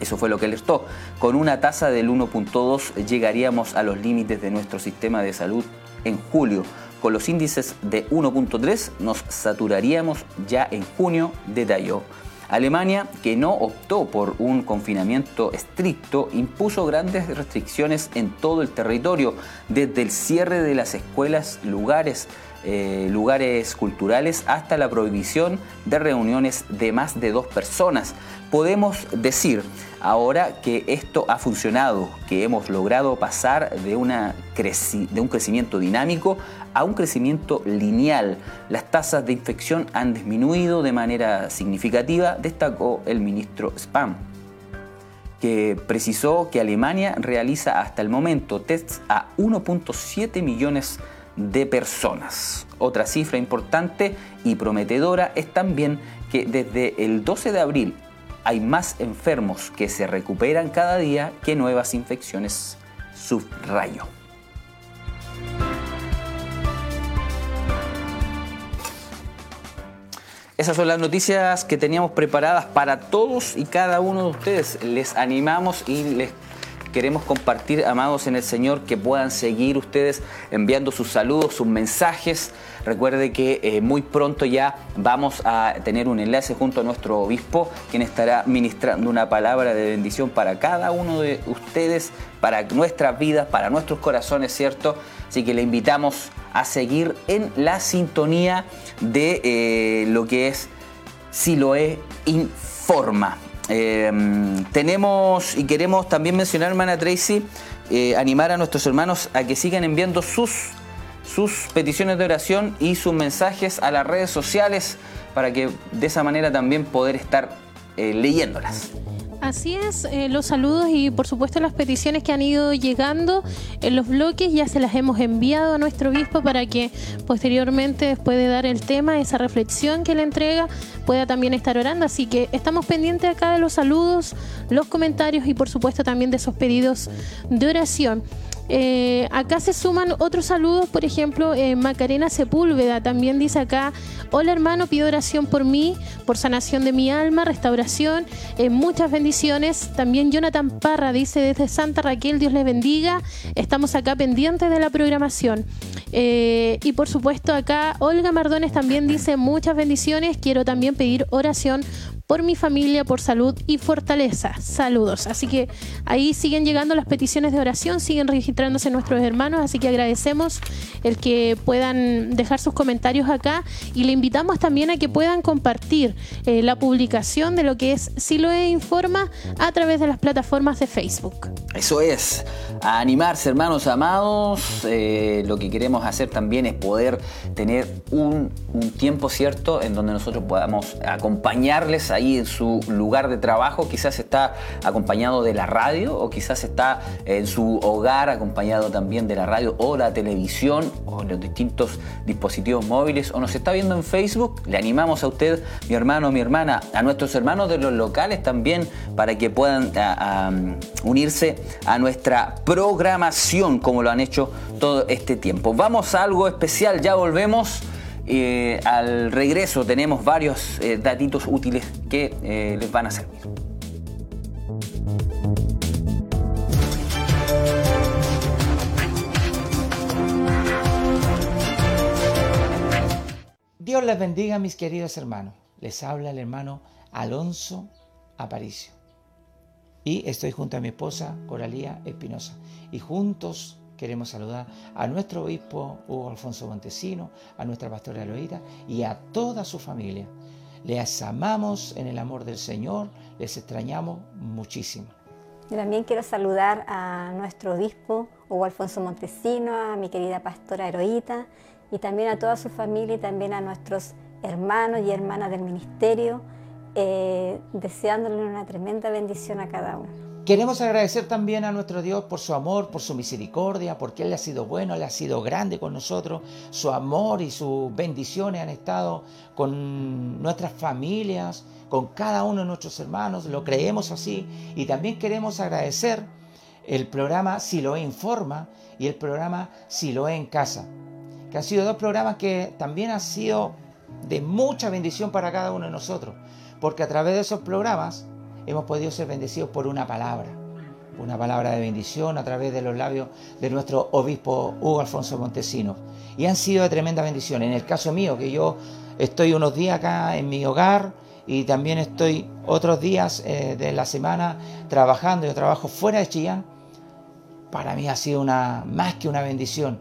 Eso fue lo que alertó. Con una tasa del 1.2 llegaríamos a los límites de nuestro sistema de salud en julio. Con los índices de 1.3 nos saturaríamos ya en junio, detalló. Alemania, que no optó por un confinamiento estricto, impuso grandes restricciones en todo el territorio, desde el cierre de las escuelas, lugares, eh, lugares culturales hasta la prohibición de reuniones de más de dos personas. Podemos decir ahora que esto ha funcionado, que hemos logrado pasar de, un crecimiento dinámico a un crecimiento lineal. Las tasas de infección han disminuido de manera significativa, destacó el ministro Spam que precisó que Alemania realiza hasta el momento tests a 1.7 millones de personas. Otra cifra importante y prometedora es también que desde el 12 de abril hay más enfermos que se recuperan cada día que nuevas infecciones. Subrayo. Esas son las noticias que teníamos preparadas para todos y cada uno de ustedes. Les animamos y les queremos compartir, amados en el Señor, que puedan seguir ustedes enviando sus saludos, sus mensajes. Recuerde que eh, muy pronto ya vamos a tener un enlace junto a nuestro obispo, quien estará ministrando una palabra de bendición para cada uno de ustedes, para nuestras vidas, para nuestros corazones, ¿cierto? Así que le invitamos a seguir en la sintonía de eh, lo que es Siloé Informa. Em, tenemos y queremos también mencionar, hermana Tracy, eh, animar a nuestros hermanos a que sigan enviando sus, sus peticiones de oración y sus mensajes a las redes sociales para que de esa manera también poder estar eh, leyéndolas. Así es, eh, los saludos y por supuesto las peticiones que han ido llegando en los bloques ya se las hemos enviado a nuestro obispo para que posteriormente, después de dar el tema, esa reflexión que le entrega, pueda también estar orando. Así que estamos pendientes acá de los saludos, los comentarios y por supuesto también de esos pedidos de oración. Eh, acá se suman otros saludos, por ejemplo, eh, Macarena Sepúlveda también dice acá, hola hermano, pido oración por mí, por sanación de mi alma, restauración, eh, muchas bendiciones. También Jonathan Parra dice desde Santa Raquel, Dios les bendiga, estamos acá pendientes de la programación. y por supuesto acá Olga Mardones también dice muchas bendiciones, quiero también pedir oración por mi familia, por salud y fortaleza. Saludos. Así que ahí siguen llegando las peticiones de oración, siguen registrándose nuestros hermanos, así que agradecemos el que puedan dejar sus comentarios acá y le invitamos también a que puedan compartir eh, la publicación de lo que es Siloe Informa a través de las plataformas de Facebook. Eso es, a animarse hermanos amados, eh, lo que queremos hacer también es poder tener un, un tiempo cierto en donde nosotros podamos acompañarles a ahí en su lugar de trabajo, quizás está acompañado de la radio o quizás está en su hogar acompañado también de la radio o la televisión o los distintos dispositivos móviles o nos está viendo en Facebook, le animamos a usted, mi hermano, mi hermana, a nuestros hermanos de los locales también para que puedan unirse a nuestra programación como lo han hecho todo este tiempo. Vamos a algo especial, ya volvemos. Eh, al regreso tenemos varios eh, datitos útiles que eh, les van a servir. Dios les bendiga, mis queridos hermanos. Les habla el hermano Alonso Aparicio. Y estoy junto a mi esposa Coralía Espinosa. Y juntos Queremos saludar a nuestro obispo Hugo Alfonso Montesino, a nuestra pastora Eloíra y a toda su familia. Les amamos en el amor del Señor, les extrañamos muchísimo. Yo también quiero saludar a nuestro obispo Hugo Alfonso Montesino, a mi querida pastora Heroíta y también a toda su familia y también a nuestros hermanos y hermanas del ministerio, eh, deseándole una tremenda bendición a cada uno. Queremos agradecer también a nuestro Dios por su amor, por su misericordia, porque Él ha sido bueno, Él ha sido grande con nosotros. Su amor y sus bendiciones han estado con nuestras familias, con cada uno de nuestros hermanos. Lo creemos así. Y también queremos agradecer el programa Siloé Informa y el programa Siloé en Casa, que han sido dos programas que también han sido de mucha bendición para cada uno de nosotros, porque a través de esos programas hemos podido ser bendecidos por una palabra, una palabra de bendición a través de los labios de nuestro obispo Hugo Alfonso Montesino. Y han sido de tremenda bendición. En el caso mío, que yo estoy unos días acá en mi hogar y también estoy otros días eh, de la semana trabajando, yo trabajo fuera de Chillán, para mí ha sido una, más que una bendición.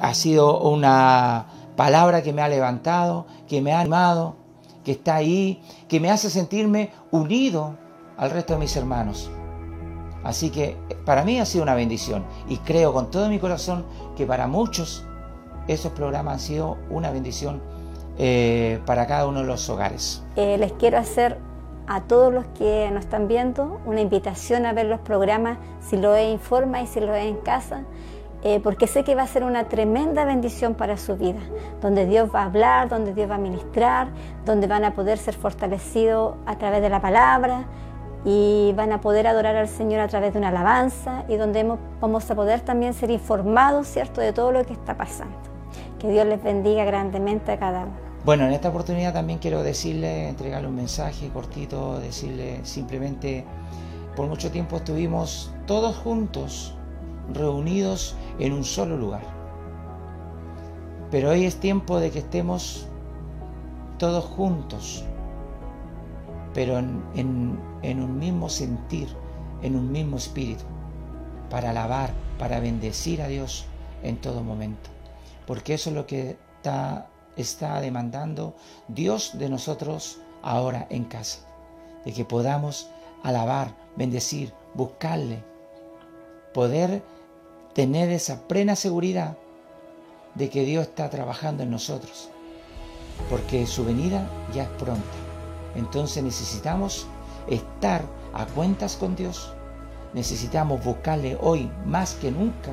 Ha sido una palabra que me ha levantado, que me ha animado, que está ahí, que me hace sentirme unido al resto de mis hermanos. Así que para mí ha sido una bendición y creo con todo mi corazón que para muchos esos programas han sido una bendición eh, para cada uno de los hogares. Eh, les quiero hacer a todos los que nos están viendo una invitación a ver los programas si lo es informa y si lo es en casa eh, porque sé que va a ser una tremenda bendición para su vida, donde Dios va a hablar, donde Dios va a ministrar, donde van a poder ser fortalecidos a través de la palabra y van a poder adorar al Señor a través de una alabanza y donde vamos a poder también ser informados, ¿cierto?, de todo lo que está pasando. Que Dios les bendiga grandemente a cada uno. Bueno, en esta oportunidad también quiero decirle, entregarle un mensaje cortito, decirle simplemente, por mucho tiempo estuvimos todos juntos, reunidos en un solo lugar. Pero hoy es tiempo de que estemos todos juntos, pero en, un mismo sentir, en un mismo espíritu, para alabar, para bendecir a Dios en todo momento. Porque eso es lo que está, está demandando Dios de nosotros ahora en casa. De que podamos alabar, bendecir, buscarle, poder tener esa plena seguridad de que Dios está trabajando en nosotros, porque su venida ya es pronta. Entonces necesitamos estar a cuentas con Dios, necesitamos buscarle hoy más que nunca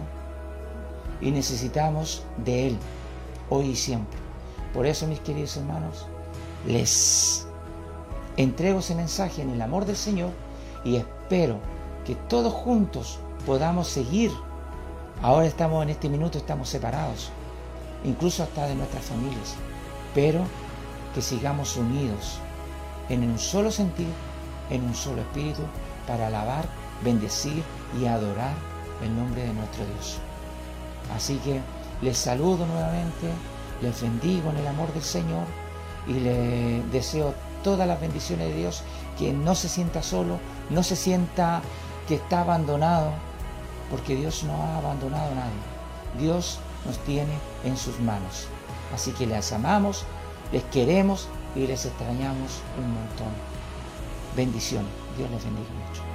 y necesitamos de Él hoy y siempre. Por eso, mis queridos hermanos, les entrego ese mensaje en el amor del Señor y espero que todos juntos podamos seguir Ahora estamos en este minuto, estamos separados, incluso hasta de nuestras familias, pero que sigamos unidos en un solo sentido, en un solo espíritu, para alabar, bendecir y adorar el nombre de nuestro Dios. Así que les saludo nuevamente, les bendigo en el amor del Señor y les deseo todas las bendiciones de Dios, que no se sienta solo, no se sienta que está abandonado, porque Dios no ha abandonado a nadie. Dios nos tiene en sus manos. Así que les amamos, les queremos y les extrañamos un montón. Bendición. Dios les bendiga mucho.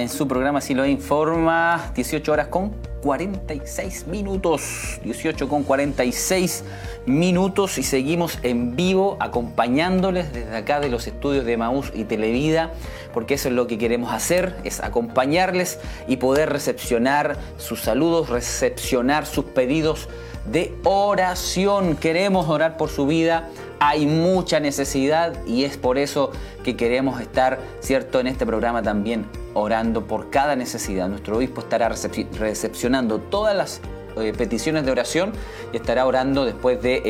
En su programa Si lo informa, 18 horas con 46 minutos, 18 con 46 minutos y seguimos en vivo acompañándoles desde acá de los estudios de Maús y Televida, porque eso es lo que queremos hacer, es acompañarles y poder recepcionar sus saludos, recepcionar sus pedidos de oración. Queremos orar por su vida. Hay mucha necesidad y es por eso que queremos estar, ¿cierto?, en este programa también orando por cada necesidad. Nuestro obispo estará recepcionando todas las eh, peticiones de oración y estará orando después de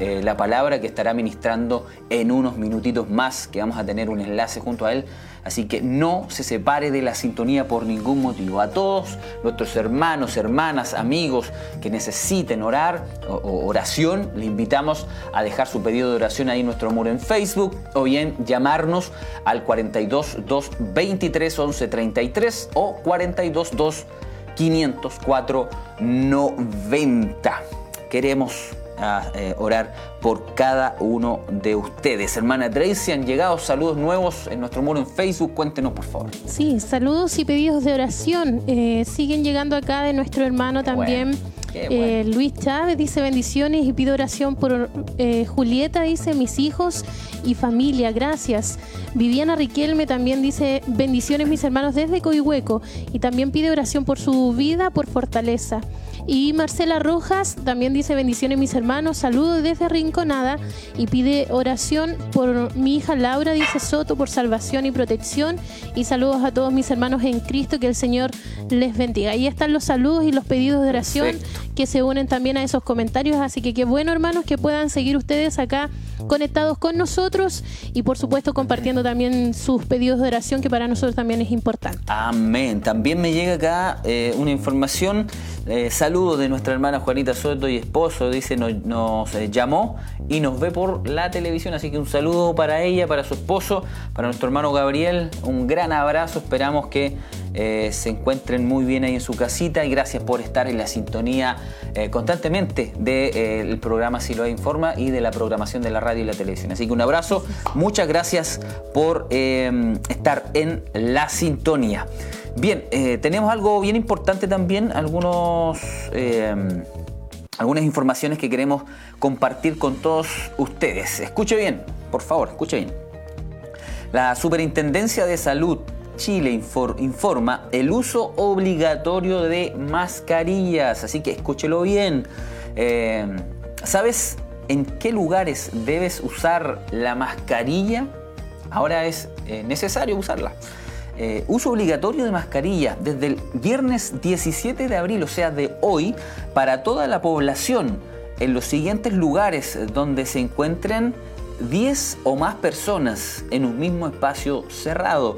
eh, la palabra que estará ministrando en unos minutitos más, que vamos a tener un enlace junto a él Así que no se separe de la sintonía por ningún motivo. A todos nuestros hermanos, hermanas, amigos que necesiten orar o oración, le invitamos a dejar su pedido de oración ahí en nuestro muro en Facebook o bien llamarnos al 42 2 23 11 33 o 42 2 504 90. Queremos a eh, orar por cada uno de ustedes. Hermana Tracy, han llegado saludos nuevos en nuestro muro en Facebook. Cuéntenos, por favor. Sí, saludos y pedidos de oración. Eh, siguen llegando acá de nuestro hermano también. Eh, Luis Chávez dice bendiciones y pido oración por Julieta, dice mis hijos y familia, gracias. Viviana Riquelme también dice bendiciones mis hermanos desde Coihueco y también pide oración por su vida, por fortaleza. Y Marcela Rojas también dice bendiciones mis hermanos, saludos desde Rinconada y pide oración por mi hija Laura, dice Soto, por salvación y protección. Y saludos a todos mis hermanos en Cristo, que el Señor les bendiga. Ahí están los saludos y los pedidos de oración que se unen también a esos comentarios. Así que qué bueno hermanos que puedan seguir ustedes acá conectados con nosotros y por supuesto compartiendo también sus pedidos de oración que para nosotros también es importante. Amén. También me llega acá eh, una información, eh, saludos de nuestra hermana Juanita Soto y esposo, dice nos, eh, llamó y nos ve por la televisión, así que un saludo para ella, para su esposo, para nuestro hermano Gabriel, un gran abrazo, esperamos que se encuentren muy bien ahí en su casita y gracias por estar en la sintonía constantemente del programa Siloé Informa y de la programación de la radio y la televisión. Así que un abrazo, muchas gracias por eh, estar en la sintonía. Bien, eh, tenemos algo bien importante también, algunos, eh, algunas informaciones que queremos compartir con todos ustedes. Escuche bien, por favor, escuche bien. La Superintendencia de Salud Chile informa el uso obligatorio de mascarillas, así que escúchelo bien. ¿Sabes en qué lugares debes usar la mascarilla, ahora es eh, necesario usarla. Eh, uso obligatorio de mascarilla desde el viernes 17 de abril, o sea, de hoy, para toda la población en los siguientes lugares donde se encuentren 10 o más personas en un mismo espacio cerrado.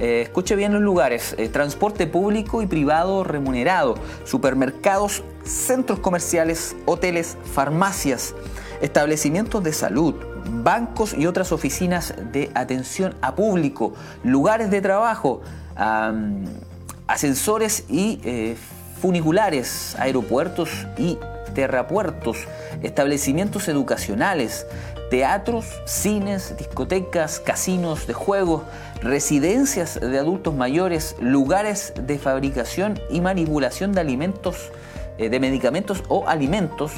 Eh, escuche bien los lugares, transporte público y privado remunerado, supermercados, centros comerciales, hoteles, farmacias, establecimientos de salud, bancos y otras oficinas de atención a público, lugares de trabajo, ascensores y eh, funiculares, aeropuertos y terrapuertos, establecimientos educacionales, teatros, cines, discotecas, casinos de juegos, residencias de adultos mayores, lugares de fabricación y manipulación de alimentos, eh, de medicamentos o alimentos,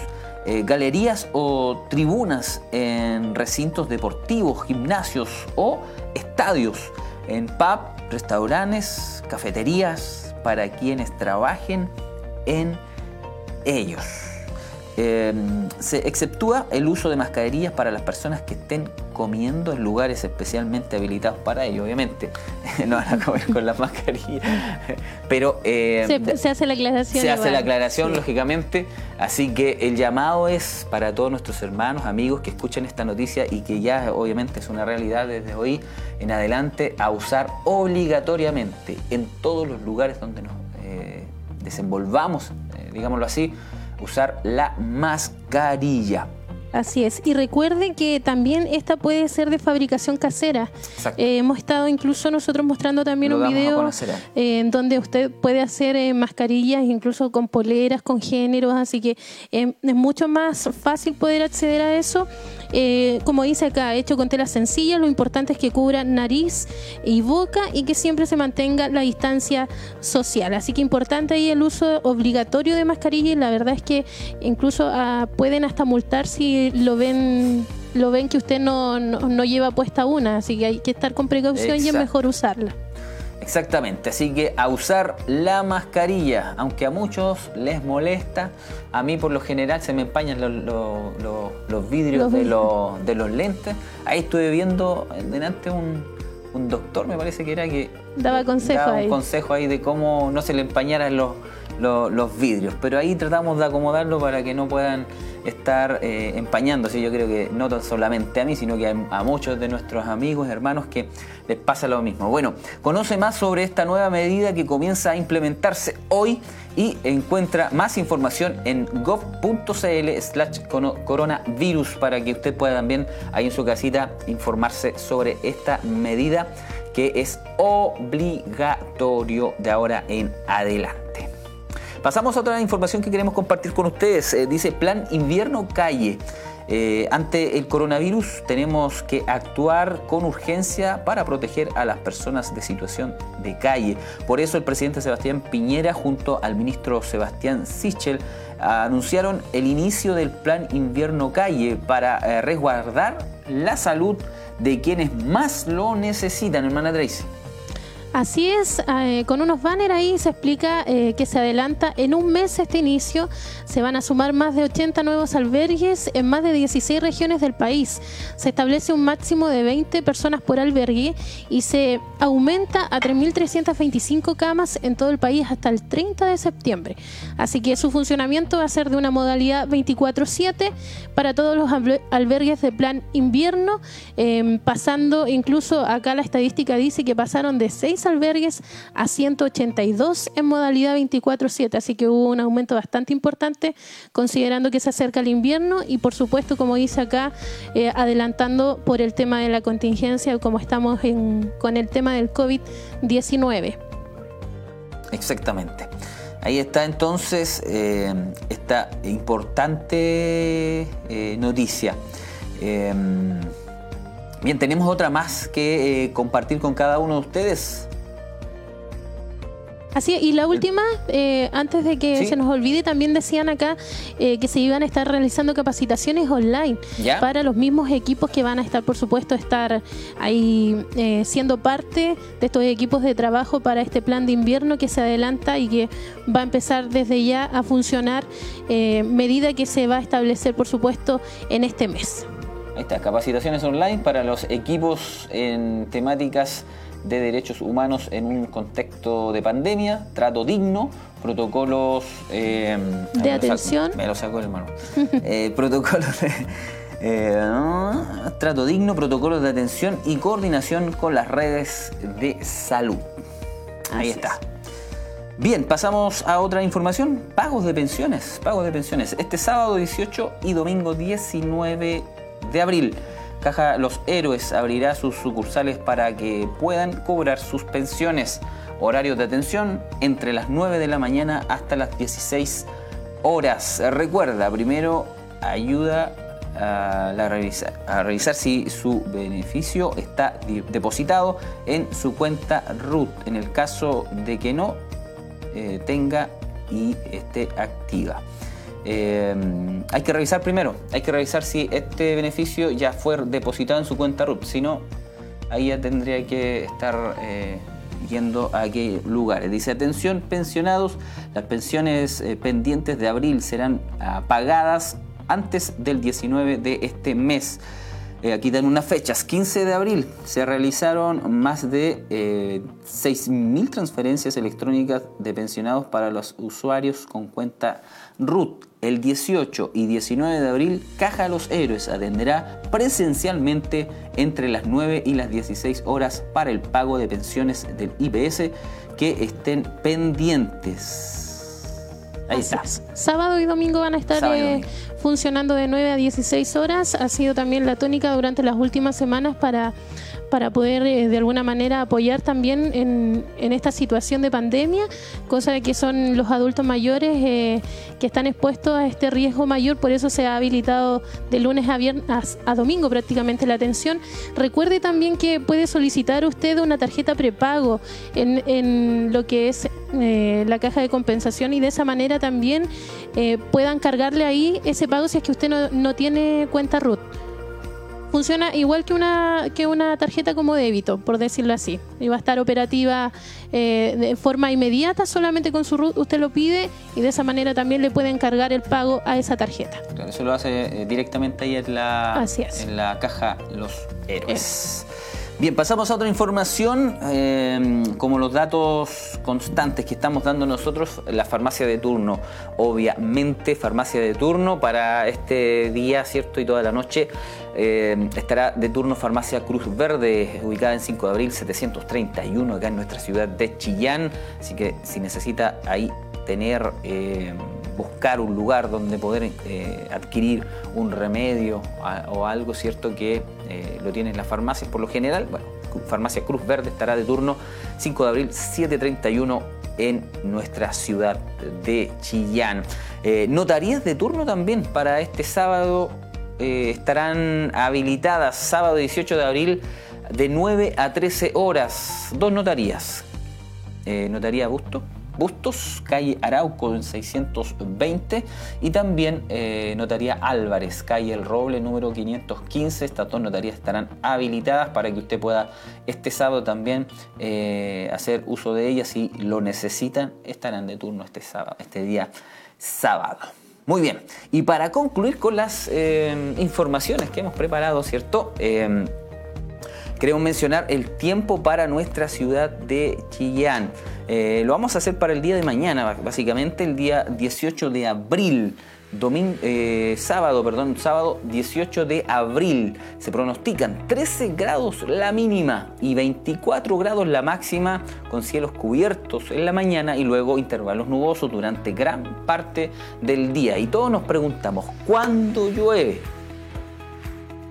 eh, galerías o tribunas en recintos deportivos, gimnasios o estadios, en pub, restaurantes, cafeterías, para quienes trabajen en ellos. Em, se exceptúa el uso de mascarillas para las personas que estén comiendo en lugares especialmente habilitados para ello, obviamente. no van a comer con las mascarillas. Pero em, se, hace la aclaración. Se hace la aclaración, lógicamente. Así que el llamado es para todos nuestros hermanos, amigos que escuchen esta noticia y que ya obviamente es una realidad desde hoy en adelante a usar obligatoriamente en todos los lugares donde nos eh, desenvolvamos, eh, digámoslo así, usar la mascarilla. Así es. Y recuerden que también esta puede ser de fabricación casera. Eh, hemos estado incluso nosotros mostrando también un video eh, en donde usted puede hacer eh, mascarillas incluso con poleras, con géneros. Así que es mucho más fácil poder acceder a eso eh, como dice acá, hecho con tela sencilla, lo importante es que cubra nariz y boca y que siempre se mantenga la distancia social. Así que importante ahí el uso obligatorio de mascarilla y la verdad es que incluso ah, pueden hasta multar si lo ven lo ven que usted no, no, lleva puesta una, así que hay que estar con precaución y es mejor usarla. Exactamente, así que a usar la mascarilla, aunque a muchos les molesta, a mí por lo general se me empañan los, vidrios de, los, lentes. Ahí estuve viendo delante un, un doctor, me parece que era que daba consejo daba un consejo ahí de cómo no se le empañaran los, los vidrios. Pero ahí tratamos de acomodarlo para que no puedan estar eh, empañándose. Yo creo que no solamente a mí, sino que a, muchos de nuestros amigos, hermanos que les pasa lo mismo. Bueno, conoce más sobre esta nueva medida que comienza a implementarse hoy y encuentra más información en gov.cl slash coronavirus para que usted pueda también ahí en su casita informarse sobre esta medida que es obligatorio de ahora en adelante. Pasamos a otra información que queremos compartir con ustedes. Eh, dice Plan Invierno Calle. Eh, ante el coronavirus tenemos que actuar con urgencia para proteger a las personas de situación de calle. Por eso el presidente Sebastián Piñera junto al ministro Sebastián Sichel anunciaron el inicio del plan invierno calle para eh, resguardar la salud de quienes más lo necesitan, hermana Tracy. Así es, eh, con unos banners ahí se explica eh, que se adelanta en un mes este inicio, se van a sumar más de 80 nuevos albergues en más de 16 regiones del país. Se establece un máximo de 20 personas por albergue y se aumenta a 3.325 camas en todo el país hasta el 30 de septiembre. Así que su funcionamiento va a ser de una modalidad 24/7 para todos los albergues de plan invierno, em, pasando incluso acá la estadística dice que pasaron de 6 albergues a 182 en modalidad 24/7, así que hubo un aumento bastante importante considerando que se acerca el invierno y por supuesto, como dice acá, eh, adelantando por el tema de la contingencia, como estamos con el tema del COVID-19. Exactamente. Ahí está entonces eh, esta importante eh, noticia. bien, tenemos otra más que compartir con cada uno de ustedes. Así, y la última, eh, antes de que se nos olvide, también decían acá eh, que se iban a estar realizando capacitaciones online para los mismos equipos que van a estar, por supuesto, estar ahí eh, siendo parte de estos equipos de trabajo para este plan de invierno que se adelanta y que va a empezar desde ya a funcionar, medida que se va a establecer, por supuesto, en este mes. Ahí está, capacitaciones online para los equipos en temáticas de derechos humanos en un contexto de pandemia, trato digno, protocolos eh, de atención. me lo sacó el hermano. Eh, protocolos de eh, trato digno, protocolos de atención y coordinación con las redes de salud. Ahí está. Bien, pasamos a otra información. Pagos de pensiones. Pagos de pensiones. Este sábado 18 y domingo 19 de abril. Caja Los Héroes abrirá sus sucursales para que puedan cobrar sus pensiones. Horarios de atención entre las 9 de la mañana hasta las 16 horas. Recuerda, primero ayuda a, revisar, si su beneficio está depositado en su cuenta RUT. En el caso de que no eh, tenga y esté activa. Em, hay que revisar primero, hay que revisar si este beneficio ya fue depositado en su cuenta RUT, si no, ahí ya tendría que estar eh, yendo a qué lugares. Dice, atención pensionados, las pensiones eh, pendientes de abril serán ah, pagadas antes del 19 de este mes. Eh, aquí dan unas fechas. 15 de abril se realizaron más de 6.000 transferencias electrónicas de pensionados para los usuarios con cuenta RUT. El 18 y 19 de abril, Caja Los Héroes atenderá presencialmente entre las 9 y las 16 horas para el pago de pensiones del IPS que estén pendientes. Ahí está. Sábado y domingo van a estar eh, funcionando de 9 a 16 horas. Ha sido también la tónica durante las últimas semanas para para poder eh, de alguna manera apoyar también en, esta situación de pandemia, cosa que son los adultos mayores eh, que están expuestos a este riesgo mayor, por eso se ha habilitado de lunes a viernes a, domingo prácticamente la atención. Recuerde también que puede solicitar usted una tarjeta prepago en, lo que es eh, la caja de compensación y de esa manera también puedan cargarle ahí ese pago si es que usted no, no tiene cuenta RUT funciona igual que una, que una tarjeta como débito, por decirlo así. Y va a estar operativa eh, de forma inmediata, solamente con su RUT usted lo pide y de esa manera también le pueden cargar el pago a esa tarjeta. eso lo hace eh, directamente ahí en la, en la caja Los Héroes. Bien, pasamos a otra información. Eh, como los datos constantes que estamos dando nosotros, la farmacia de turno, obviamente farmacia de turno para este día, ¿cierto? Y toda la noche eh, estará de turno farmacia Cruz Verde, ubicada en 5 de abril 731, acá en nuestra ciudad de Chillán. Así que si necesita ahí tener... Eh, buscar un lugar donde poder eh, adquirir un remedio o algo cierto que eh, lo tienen las farmacias por lo general. Bueno, Farmacia Cruz Verde estará de turno 5 de abril 7.31 en nuestra ciudad de Chillán. Eh, notarías de turno también para este sábado estarán habilitadas sábado 18 de abril de 9 a 13 horas. Dos notarías. notaría Busto Bustos, calle Arauco en 620 y también eh, Notaría Álvarez, calle El Roble número 515. Estas dos notarías estarán habilitadas para que usted pueda este sábado también eh, hacer uso de ellas si lo necesitan. Estarán de turno este, sábado, este día sábado. Muy bien, y para concluir con las eh, informaciones que hemos preparado, ¿cierto? Queremos mencionar el tiempo para nuestra ciudad de Chillán. Eh, lo vamos a hacer para el día de mañana, básicamente el día 18 de abril. Domingo, eh, sábado, perdón, sábado 18 de abril. Se pronostican 13 grados la mínima y 24 grados la máxima con cielos cubiertos en la mañana y luego intervalos nubosos durante gran parte del día. Y todos nos preguntamos, ¿cuándo llueve?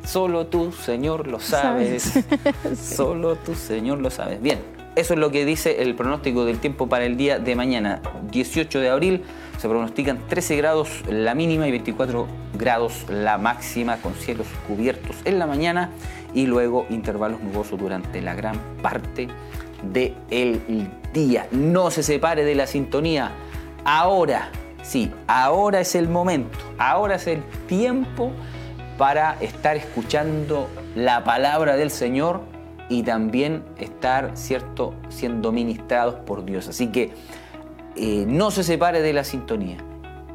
Solo tú, Señor, lo sabes. Solo tú, Señor, lo sabes. Bien, eso es lo que dice el pronóstico del tiempo para el día de mañana, 18 de abril. Se pronostican 13 grados la mínima y 24 grados la máxima con cielos cubiertos en la mañana y luego intervalos nubosos durante la gran parte del día. No se separe de la sintonía. Ahora, sí, ahora es el momento, ahora es el tiempo para estar escuchando la palabra del Señor y también estar, ¿cierto?, siendo ministrados por Dios. Así que eh, no se separe de la sintonía.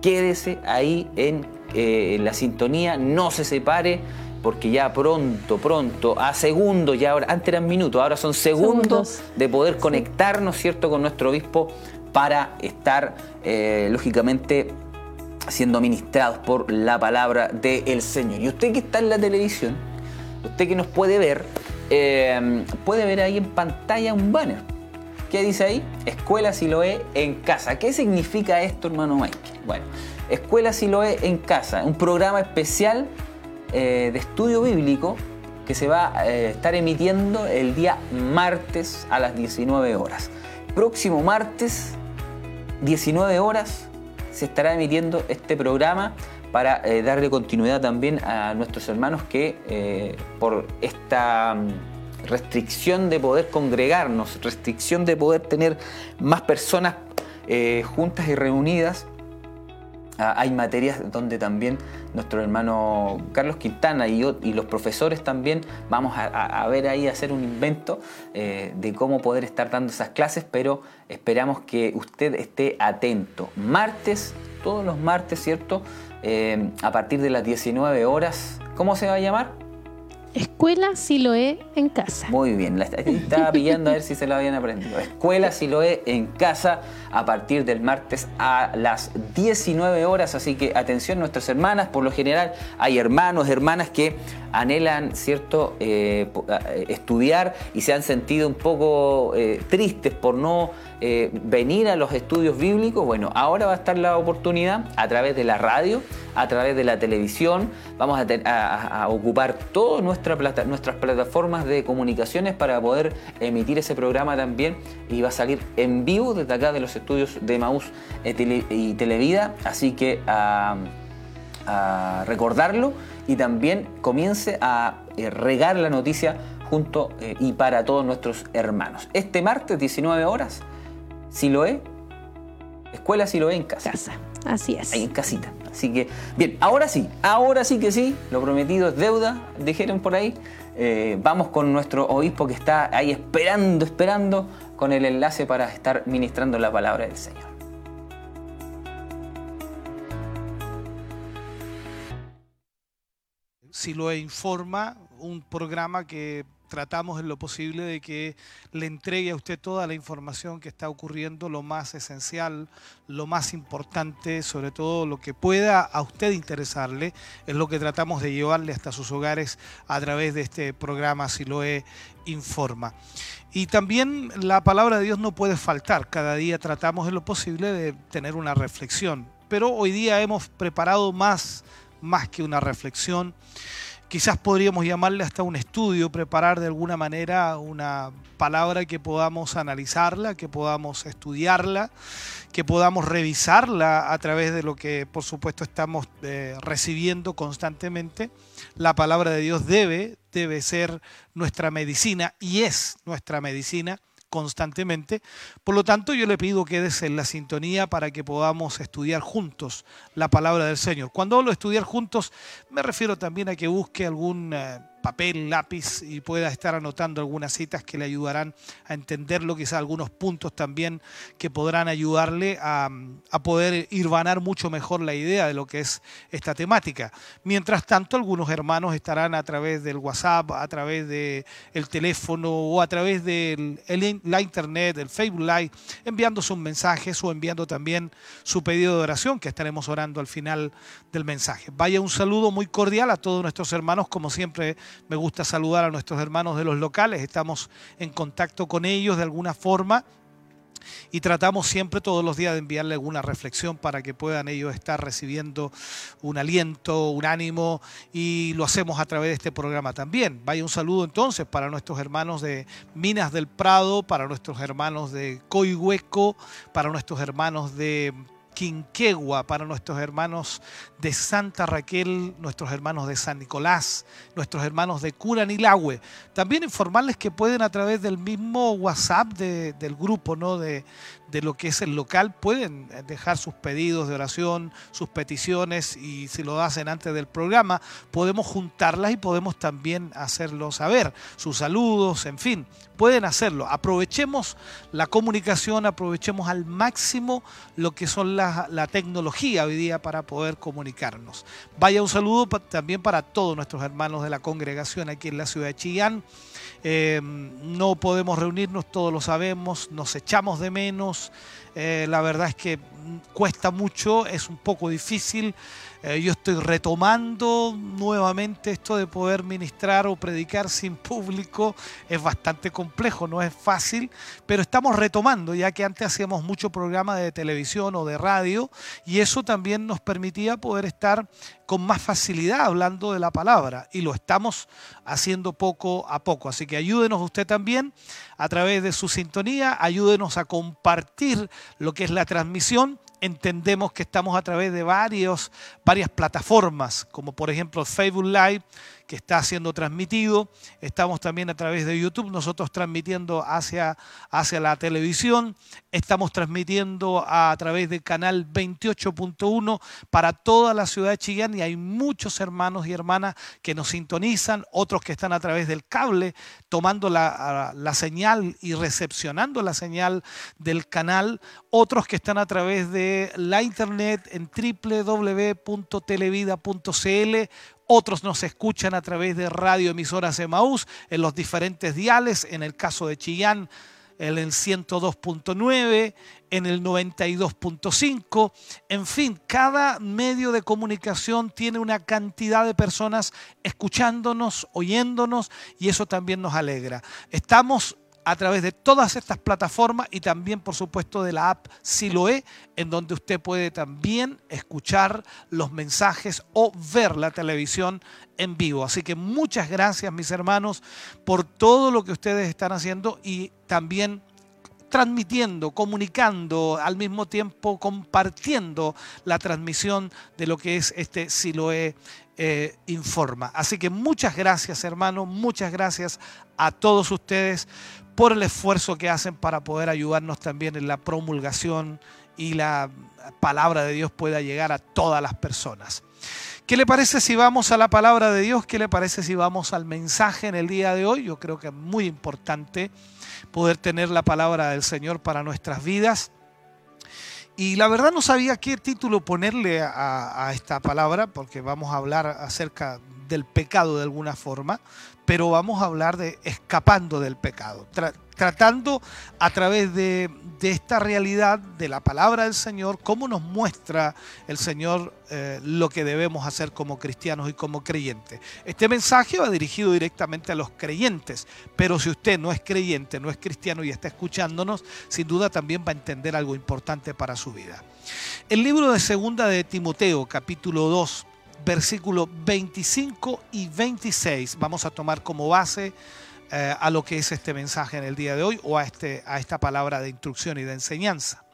Quédese ahí en, eh, la sintonía, no se separe, porque ya pronto, pronto, a segundos, ya ahora, antes eran minutos, ahora son segundos, de poder conectarnos, ¿cierto?, con nuestro obispo para estar, eh, lógicamente, siendo ministrados por la palabra del Señor. Y usted que está en la televisión, usted que nos puede ver, eh, puede ver ahí en pantalla un banner. ¿Qué dice ahí? Escuela Siloé en casa. ¿Qué significa esto, hermano Mike? Bueno, Escuela Siloé en casa, un programa especial eh, de estudio bíblico que se va a eh, estar emitiendo el día martes a las 19 horas. Próximo martes, 19 horas, se estará emitiendo este programa para eh, darle continuidad también a nuestros hermanos que eh, por esta mm, restricción de poder congregarnos, restricción de poder tener más personas eh, juntas y reunidas, hay materias donde también nuestro hermano Carlos Quintana y, los profesores también vamos a, ver ahí, hacer un invento de cómo poder estar dando esas clases, pero esperamos que usted esté atento. Martes, todos los martes, ¿cierto? Eh, a partir de las 19 horas. ¿Cómo se va a llamar? Escuela Siloé en casa. Muy bien, estaba pillando a ver si se lo habían aprendido. Escuela Siloé en casa a partir del martes a las 19 horas. Así que atención, nuestras hermanas. Por lo general hay hermanos, hermanas que anhelan, ¿cierto?, eh, eh, estudiar y se han sentido un poco tristes por no eh, venir a los estudios bíblicos, bueno, ahora va a estar la oportunidad a través de la radio, a través de la televisión, vamos a, ocupar todas nuestra nuestras plataformas de comunicaciones para poder emitir ese programa también y va a salir en vivo desde acá de los estudios de Maús eh, y Televida, así que a, recordarlo y también comience a eh, regar la noticia junto y para todos nuestros hermanos. Este martes 19 horas Siloé, escuela Siloé en casa. Casa, así es. Ahí en casita. Así que, bien, ahora sí, ahora sí que sí, lo prometido es deuda, dijeron por ahí. Eh, vamos con nuestro obispo que está ahí esperando, esperando con el enlace para estar ministrando la palabra del Señor. Siloé Informa, un programa que tratamos en lo posible de que le entregue a usted toda la información que está ocurriendo, lo más esencial, lo más importante, sobre todo lo que pueda a usted interesarle, es lo que tratamos de llevarle hasta sus hogares a través de este programa Siloe Informa. Y también la palabra de Dios no puede faltar, cada día tratamos en lo posible de tener una reflexión, pero hoy día hemos preparado más, más que una reflexión quizás podríamos llamarle hasta un estudio, preparar de alguna manera una palabra que podamos analizarla, que podamos estudiarla, que podamos revisarla a través de lo que por supuesto estamos eh, recibiendo constantemente. La palabra de Dios debe, debe ser nuestra medicina y es nuestra medicina constantemente. Por lo tanto, yo le pido que des en la sintonía para que podamos estudiar juntos la palabra del Señor. Cuando hablo de estudiar juntos, me refiero también a que busque algún eh, papel, lápiz y pueda estar anotando algunas citas que le ayudarán a entenderlo, quizás algunos puntos también que podrán ayudarle a, a poder irvanar mucho mejor la idea de lo que es esta temática. Mientras tanto, algunos hermanos estarán a través del WhatsApp, a través del el teléfono o a través de la internet, el Facebook Live, enviando sus mensajes o enviando también su pedido de oración que estaremos orando al final del mensaje. Vaya un saludo muy cordial a todos nuestros hermanos, como siempre me gusta saludar a nuestros hermanos de los locales, estamos en contacto con ellos de alguna forma y tratamos siempre todos los días de enviarle alguna reflexión para que puedan ellos estar recibiendo un aliento, un ánimo y lo hacemos a través de este programa también. Vaya un saludo entonces para nuestros hermanos de Minas del Prado, para nuestros hermanos de Coihueco, para nuestros hermanos de Quinquegua, para nuestros hermanos de Santa Raquel, nuestros hermanos de San Nicolás, nuestros hermanos de Curanilagüe. También informarles que pueden a través del mismo WhatsApp del grupo, ¿no? De, de lo que es el local, pueden dejar sus pedidos de oración, sus peticiones y si lo hacen antes del programa, podemos juntarlas y podemos también hacerlo saber, sus saludos, en fin, pueden hacerlo. Aprovechemos la comunicación, aprovechemos al máximo lo que son la, la tecnología hoy día para poder Vaya un saludo también para todos nuestros hermanos de la congregación aquí en la ciudad de Chillán eh, no podemos reunirnos, todos lo sabemos, nos echamos de menos. Eh, la verdad es que cuesta mucho, es un poco difícil. Eh, yo estoy retomando nuevamente esto de poder ministrar o predicar sin público. Es bastante complejo, no es fácil, pero estamos retomando, ya que antes hacíamos mucho programa de televisión o de radio y eso también nos permitía poder estar con más facilidad hablando de la palabra y lo estamos haciendo poco a poco. Así que ayúdenos usted también a través de su sintonía, ayúdenos a compartir lo que es la transmisión entendemos que estamos a través de varios, varias plataformas, como por ejemplo Facebook Live, que está siendo transmitido. Estamos también a través de YouTube, nosotros transmitiendo hacia, hacia la televisión. Estamos transmitiendo a, través del canal 28.1 para toda la ciudad de Chillán y hay muchos hermanos y hermanas que nos sintonizan, otros que están a través del cable tomando la, la señal y recepcionando la señal del canal, otros que están a través de la internet en www.televida.cl otros nos escuchan a través de radioemisoras Emaús en los diferentes diales, en el caso de Chillán, en el 102.9, en el 92.5. En fin, cada medio de comunicación tiene una cantidad de personas escuchándonos, oyéndonos y eso también nos alegra. Estamos a través de todas estas plataformas y también, por supuesto, de la app Siloe, en donde usted puede también escuchar los mensajes o ver la televisión en vivo. Así que muchas gracias, mis hermanos, por todo lo que ustedes están haciendo y también transmitiendo, comunicando, al mismo tiempo compartiendo la transmisión de lo que es este Siloe eh, Informa. Así que muchas gracias, hermanos, muchas gracias a todos ustedes por el esfuerzo que hacen para poder ayudarnos también en la promulgación y la palabra de Dios pueda llegar a todas las personas. ¿Qué le parece si vamos a la palabra de Dios? ¿Qué le parece si vamos al mensaje en el día de hoy? Yo creo que es muy importante poder tener la palabra del Señor para nuestras vidas. Y la verdad no sabía qué título ponerle a, a esta palabra, porque vamos a hablar acerca del pecado de alguna forma, pero vamos a hablar de escapando del pecado, tratando a través de, esta realidad de la palabra del Señor, cómo nos muestra el Señor eh, lo que debemos hacer como cristianos y como creyentes. Este mensaje va dirigido directamente a los creyentes, pero si usted no es creyente, no es cristiano y está escuchándonos, sin duda también va a entender algo importante para su vida. El libro de Segunda de Timoteo, capítulo 2, versículos 25 y 26 vamos a tomar como base eh, a lo que es este mensaje en el día de hoy o a, este, a esta palabra de instrucción y de enseñanza.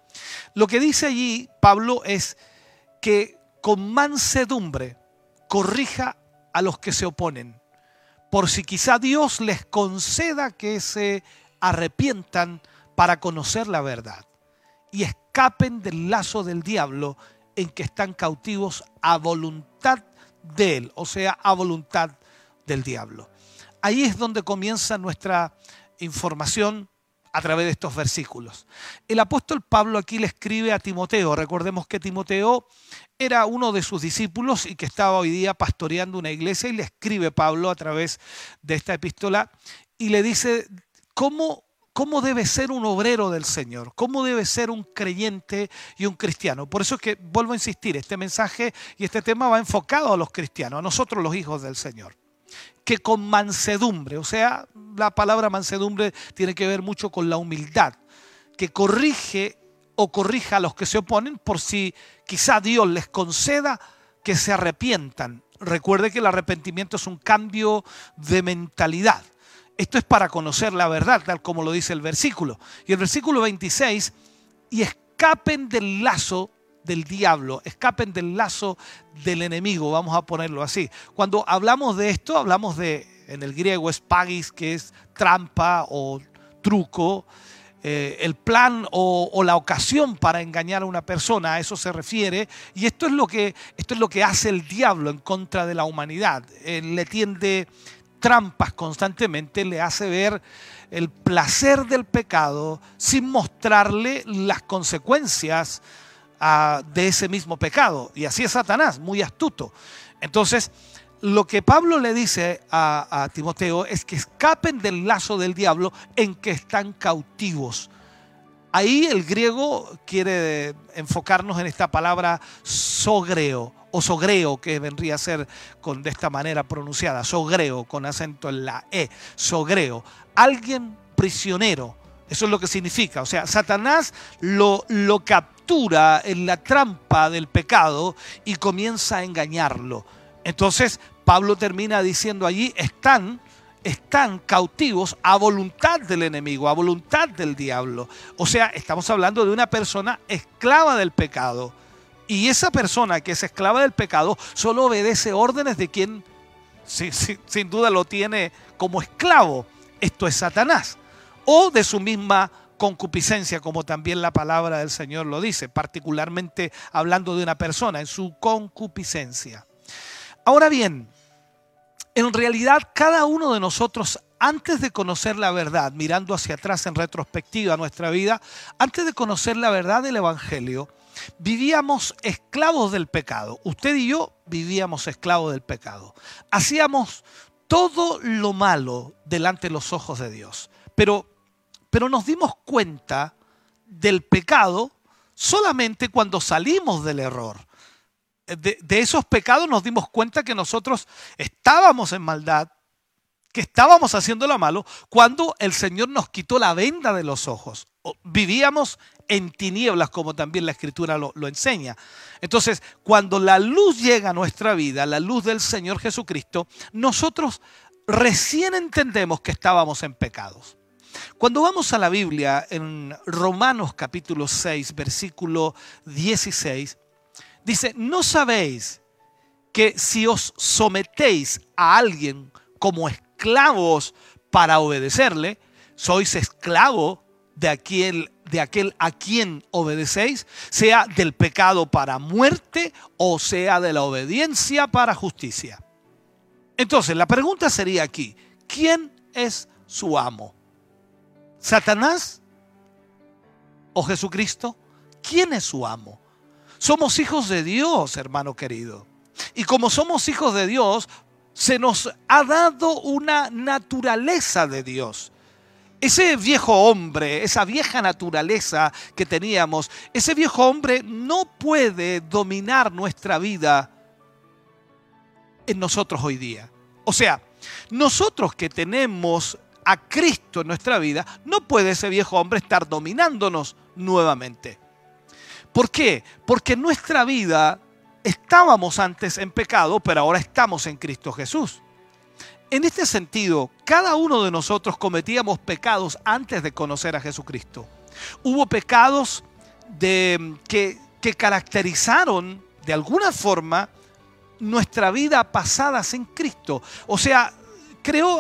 Lo que dice allí Pablo es que con mansedumbre corrija a los que se oponen, por si quizá Dios les conceda que se arrepientan para conocer la verdad y escapen del lazo del diablo en que están cautivos a voluntad de él, o sea, a voluntad del diablo. Ahí es donde comienza nuestra información a través de estos versículos. El apóstol Pablo aquí le escribe a Timoteo. Recordemos que Timoteo era uno de sus discípulos y que estaba hoy día pastoreando una iglesia y le escribe Pablo a través de esta epístola y le dice cómo cómo debe ser un obrero del Señor, cómo debe ser un creyente y un cristiano. Por eso es que vuelvo a insistir, este mensaje y este tema va enfocado a los cristianos, a nosotros los hijos del Señor. Que con mansedumbre, o sea, la palabra mansedumbre tiene que ver mucho con la humildad, que corrige o corrija a los que se oponen por si quizá Dios les conceda que se arrepientan. Recuerde que el arrepentimiento es un cambio de mentalidad. Esto es para conocer la verdad, tal como lo dice el versículo. Y el versículo 26, y escapen del lazo del diablo, escapen del lazo del enemigo, vamos a ponerlo así. Cuando hablamos de esto, hablamos de, en el griego es pagis, que es trampa o truco, eh, el plan o, la ocasión para engañar a una persona, a eso se refiere, y esto es lo que, esto es lo que hace el diablo en contra de la humanidad. le tiende trampas constantemente, le hace ver el placer del pecado sin mostrarle las consecuencias ah, de ese mismo pecado. Y así es Satanás, muy astuto. Entonces, lo que Pablo le dice a, a Timoteo es que escapen del lazo del diablo en que están cautivos. Ahí el griego quiere enfocarnos en esta palabra sogreo o sogreo, que vendría a ser con, de esta manera pronunciada, sogreo, con acento en la E, sogreo, alguien prisionero, eso es lo que significa, o sea, Satanás lo, lo captura en la trampa del pecado y comienza a engañarlo. Entonces, Pablo termina diciendo allí, están están cautivos a voluntad del enemigo, a voluntad del diablo. O sea, estamos hablando de una persona esclava del pecado. Y esa persona que es esclava del pecado solo obedece órdenes de quien sin duda lo tiene como esclavo. Esto es Satanás. O de su misma concupiscencia, como también la palabra del Señor lo dice, particularmente hablando de una persona en su concupiscencia. Ahora bien, en realidad cada uno de nosotros antes de conocer la verdad, mirando hacia atrás en retrospectiva a nuestra vida, antes de conocer la verdad del Evangelio, vivíamos esclavos del pecado. Usted y yo vivíamos esclavos del pecado. Hacíamos todo lo malo delante de los ojos de Dios. Pero, pero nos dimos cuenta del pecado solamente cuando salimos del error. De, de, esos pecados nos dimos cuenta que nosotros estábamos en maldad, que estábamos haciendo lo malo, cuando el Señor nos quitó la venda de los ojos. Vivíamos en tinieblas, como también la escritura lo, enseña. Entonces, cuando la luz llega a nuestra vida, la luz del Señor Jesucristo, nosotros recién entendemos que estábamos en pecados. Cuando vamos a la Biblia, en Romanos capítulo 6, versículo 16, dice, ¿no sabéis que si os sometéis a alguien como esclavos para obedecerle, sois esclavo de aquel, a quien obedecéis, sea del pecado para muerte o sea de la obediencia para justicia. Entonces, la pregunta sería aquí, ¿quién es su amo? ¿Satanás o Jesucristo? ¿Quién es su amo? Somos hijos de Dios, hermano querido. Y como somos hijos de Dios, se nos ha dado una naturaleza de Dios. Ese viejo hombre, esa vieja naturaleza que teníamos, ese viejo hombre no puede dominar nuestra vida en nosotros hoy día. O sea, nosotros que tenemos a Cristo en nuestra vida, no puede ese viejo hombre estar dominándonos nuevamente. ¿Por qué? Porque en nuestra vida estábamos antes en pecado, pero ahora estamos en Cristo Jesús. En este sentido, cada uno de nosotros cometíamos pecados antes de conocer a Jesucristo. Hubo pecados de, que, que caracterizaron de alguna forma nuestra vida pasada sin Cristo. O sea, creo,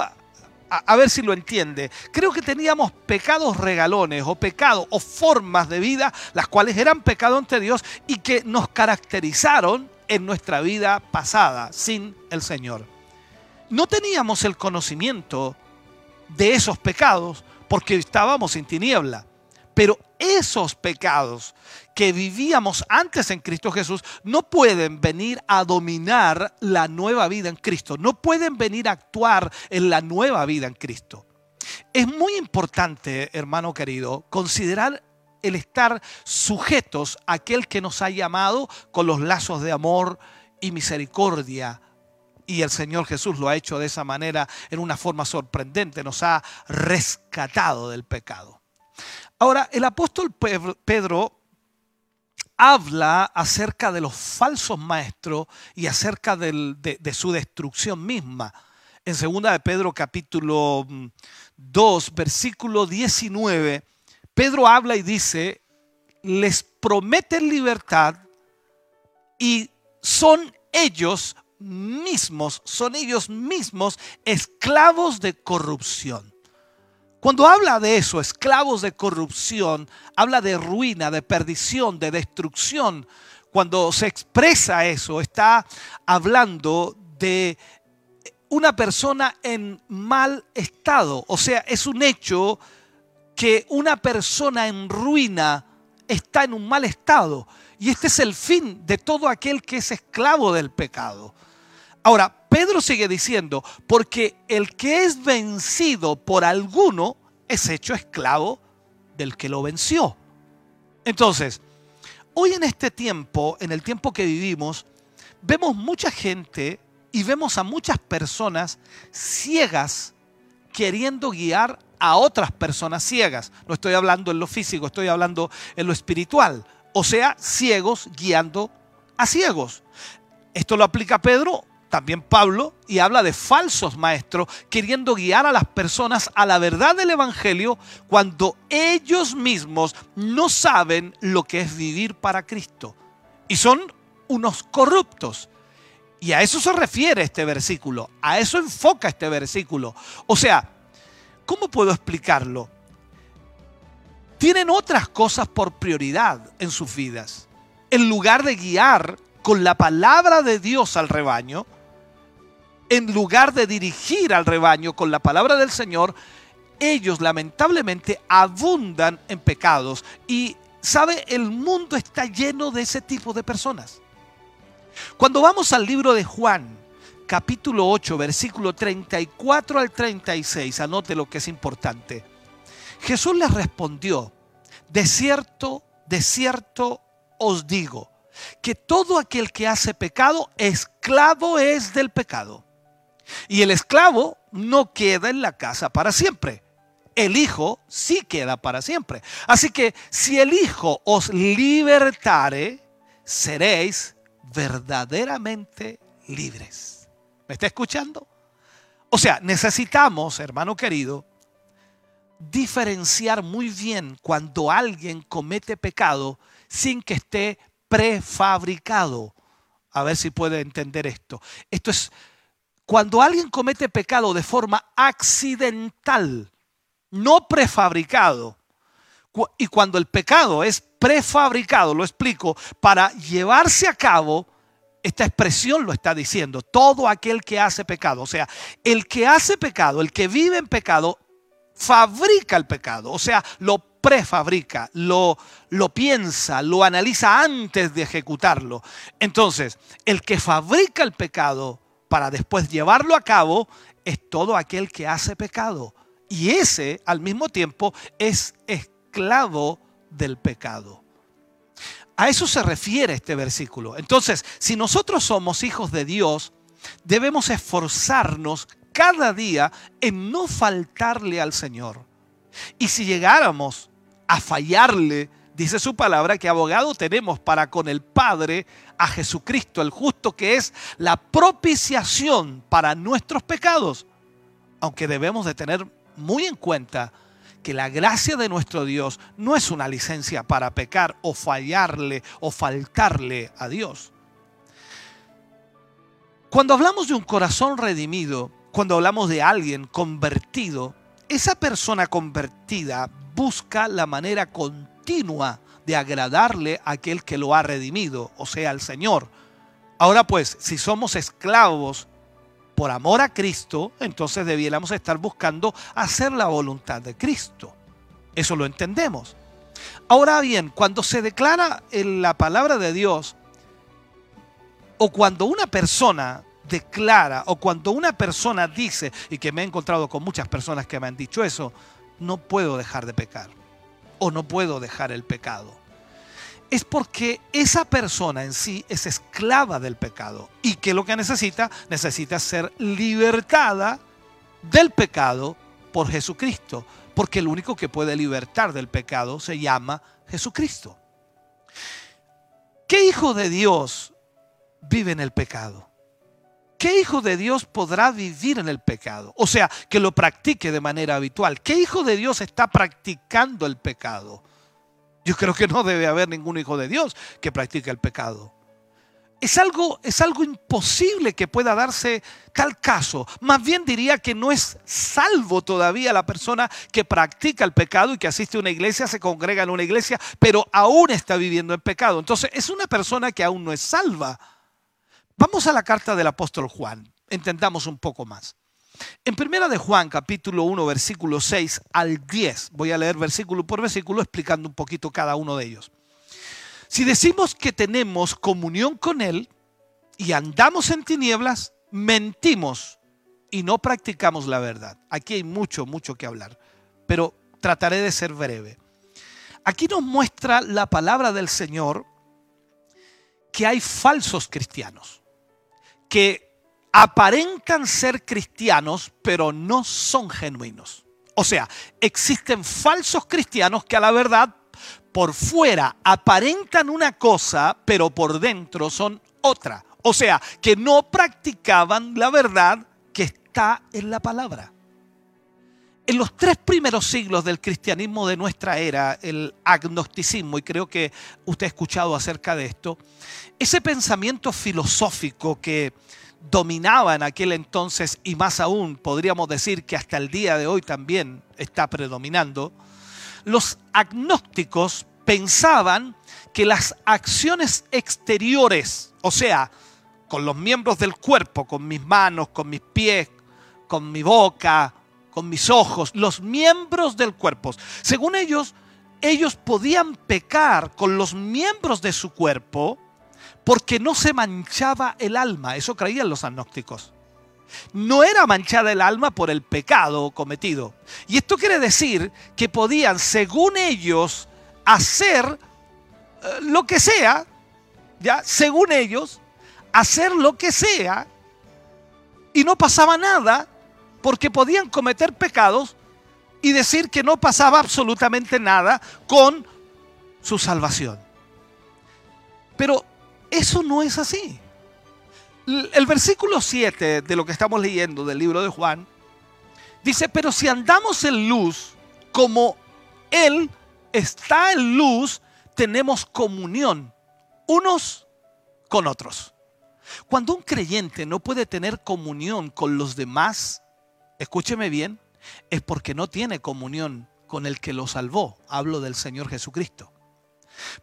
a, ver si lo entiende, creo que teníamos pecados regalones o pecados o formas de vida, las cuales eran pecado ante Dios y que nos caracterizaron en nuestra vida pasada sin el Señor. No teníamos el conocimiento de esos pecados porque estábamos en tiniebla. Pero esos pecados que vivíamos antes en Cristo Jesús no pueden venir a dominar la nueva vida en Cristo, no pueden venir a actuar en la nueva vida en Cristo. Es muy importante, hermano querido, considerar el estar sujetos a aquel que nos ha llamado con los lazos de amor y misericordia. Y el Señor Jesús lo ha hecho de esa manera en una forma sorprendente, nos ha rescatado del pecado. Ahora, el apóstol Pedro habla acerca de los falsos maestros y acerca de, su destrucción misma. En 2 de Pedro capítulo 2, mm, versículo 19, Pedro habla y dice, les prometen libertad y son ellos mismos, son ellos mismos esclavos de corrupción. Cuando habla de eso, esclavos de corrupción, habla de ruina, de perdición, de destrucción. Cuando se expresa eso, está hablando de una persona en mal estado. O sea, es un hecho que una persona en ruina está en un mal estado. Y este es el fin de todo aquel que es esclavo del pecado. Ahora, Pedro sigue diciendo, porque el que es vencido por alguno es hecho esclavo del que lo venció. Entonces, hoy en este tiempo, en el tiempo que vivimos, vemos mucha gente y vemos a muchas personas ciegas queriendo guiar a otras personas ciegas. No estoy hablando en lo físico, estoy hablando en lo espiritual. O sea, ciegos guiando a ciegos. Esto lo aplica Pedro también Pablo, y habla de falsos maestros queriendo guiar a las personas a la verdad del Evangelio cuando ellos mismos no saben lo que es vivir para Cristo. Y son unos corruptos. Y a eso se refiere este versículo, a eso enfoca este versículo. O sea, ¿cómo puedo explicarlo? Tienen otras cosas por prioridad en sus vidas. En lugar de guiar con la palabra de Dios al rebaño, en lugar de dirigir al rebaño con la palabra del Señor, ellos lamentablemente abundan en pecados. Y, ¿sabe? El mundo está lleno de ese tipo de personas. Cuando vamos al libro de Juan, capítulo 8, versículo 34 al 36, anote lo que es importante. Jesús les respondió, de cierto, de cierto os digo, que todo aquel que hace pecado, esclavo es del pecado. Y el esclavo no queda en la casa para siempre. El Hijo sí queda para siempre. Así que si el Hijo os libertare, seréis verdaderamente libres. ¿Me está escuchando? O sea, necesitamos, hermano querido, diferenciar muy bien cuando alguien comete pecado sin que esté prefabricado. A ver si puede entender esto. Esto es cuando alguien comete pecado de forma accidental, no prefabricado, y cuando el pecado es prefabricado, lo explico, para llevarse a cabo, esta expresión lo está diciendo, todo aquel que hace pecado, o sea, el que hace pecado, el que vive en pecado, fabrica el pecado, o sea, lo prefabrica, lo, lo piensa, lo analiza antes de ejecutarlo. Entonces, el que fabrica el pecado para después llevarlo a cabo es todo aquel que hace pecado. Y ese al mismo tiempo es esclavo del pecado. A eso se refiere este versículo. Entonces, si nosotros somos hijos de Dios, debemos esforzarnos cada día en no faltarle al Señor. Y si llegáramos a fallarle, dice su palabra que abogado tenemos para con el Padre a Jesucristo, el justo, que es la propiciación para nuestros pecados. Aunque debemos de tener muy en cuenta que la gracia de nuestro Dios no es una licencia para pecar o fallarle o faltarle a Dios. Cuando hablamos de un corazón redimido, cuando hablamos de alguien convertido, esa persona convertida busca la manera continua de agradarle a aquel que lo ha redimido, o sea, al Señor. Ahora pues, si somos esclavos por amor a Cristo, entonces debiéramos estar buscando hacer la voluntad de Cristo. Eso lo entendemos. Ahora bien, cuando se declara en la palabra de Dios, o cuando una persona declara, o cuando una persona dice, y que me he encontrado con muchas personas que me han dicho eso, no puedo dejar de pecar, o no puedo dejar el pecado es porque esa persona en sí es esclava del pecado y que lo que necesita necesita ser libertada del pecado por Jesucristo, porque el único que puede libertar del pecado se llama Jesucristo. ¿Qué hijo de Dios vive en el pecado? ¿Qué hijo de Dios podrá vivir en el pecado? O sea, que lo practique de manera habitual. ¿Qué hijo de Dios está practicando el pecado? Yo creo que no debe haber ningún hijo de Dios que practique el pecado. Es algo, es algo imposible que pueda darse tal caso. Más bien diría que no es salvo todavía la persona que practica el pecado y que asiste a una iglesia, se congrega en una iglesia, pero aún está viviendo en pecado. Entonces es una persona que aún no es salva. Vamos a la carta del apóstol Juan. Entendamos un poco más. En primera de Juan, capítulo 1, versículo 6 al 10, voy a leer versículo por versículo explicando un poquito cada uno de ellos. Si decimos que tenemos comunión con Él y andamos en tinieblas, mentimos y no practicamos la verdad. Aquí hay mucho, mucho que hablar, pero trataré de ser breve. Aquí nos muestra la palabra del Señor que hay falsos cristianos, que aparentan ser cristianos, pero no son genuinos. O sea, existen falsos cristianos que a la verdad por fuera aparentan una cosa, pero por dentro son otra. O sea, que no practicaban la verdad que está en la palabra. En los tres primeros siglos del cristianismo de nuestra era, el agnosticismo, y creo que usted ha escuchado acerca de esto, ese pensamiento filosófico que dominaba en aquel entonces y más aún podríamos decir que hasta el día de hoy también está predominando, los agnósticos pensaban que las acciones exteriores, o sea, con los miembros del cuerpo, con mis manos, con mis pies, con mi boca, con mis ojos, los miembros del cuerpo, según ellos, ellos podían pecar con los miembros de su cuerpo, porque no se manchaba el alma, eso creían los agnósticos. No era manchada el alma por el pecado cometido. Y esto quiere decir que podían, según ellos, hacer eh, lo que sea, ya, según ellos, hacer lo que sea y no pasaba nada porque podían cometer pecados y decir que no pasaba absolutamente nada con su salvación. Pero eso no es así. El versículo 7 de lo que estamos leyendo del libro de Juan dice, pero si andamos en luz como Él está en luz, tenemos comunión unos con otros. Cuando un creyente no puede tener comunión con los demás, escúcheme bien, es porque no tiene comunión con el que lo salvó. Hablo del Señor Jesucristo.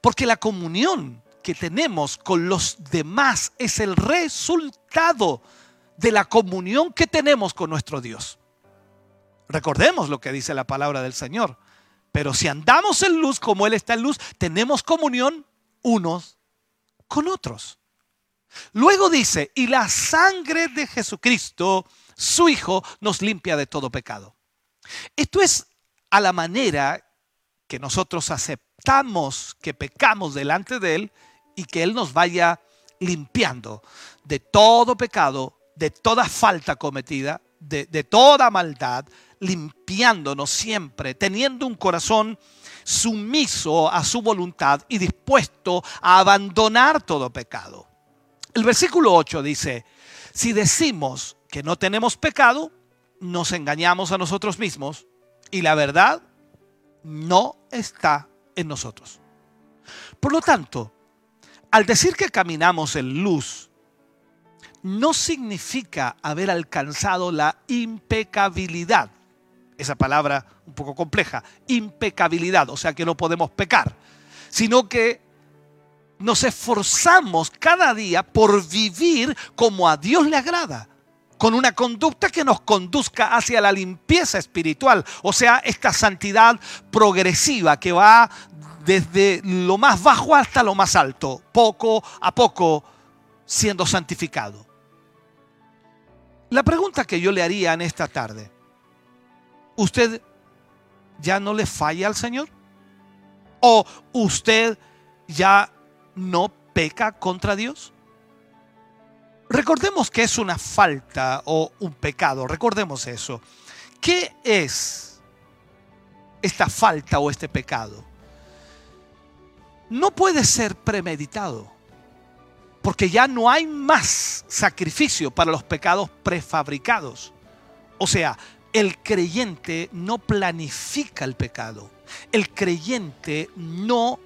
Porque la comunión que tenemos con los demás es el resultado de la comunión que tenemos con nuestro Dios. Recordemos lo que dice la palabra del Señor. Pero si andamos en luz como Él está en luz, tenemos comunión unos con otros. Luego dice, y la sangre de Jesucristo, su Hijo, nos limpia de todo pecado. Esto es a la manera que nosotros aceptamos que pecamos delante de Él y que Él nos vaya limpiando de todo pecado, de toda falta cometida, de, toda maldad, limpiándonos siempre, teniendo un corazón sumiso a su voluntad y dispuesto a abandonar todo pecado. El versículo 8 dice, si decimos que no tenemos pecado, nos engañamos a nosotros mismos y la verdad no está en nosotros. Por lo tanto, al decir que caminamos en luz, no significa haber alcanzado la impecabilidad. Esa palabra un poco compleja, impecabilidad, o sea que no podemos pecar, sino que nos esforzamos cada día por vivir como a Dios le agrada, con una conducta que nos conduzca hacia la limpieza espiritual, o sea, esta santidad progresiva que va desde lo más bajo hasta lo más alto, poco a poco siendo santificado. La pregunta que yo le haría en esta tarde, ¿usted ya no le falla al Señor? ¿O usted ya no peca contra Dios? Recordemos que es una falta o un pecado, recordemos eso. ¿Qué es esta falta o este pecado? No puede ser premeditado, porque ya no hay más sacrificio para los pecados prefabricados. O sea, el creyente no planifica el pecado. El creyente no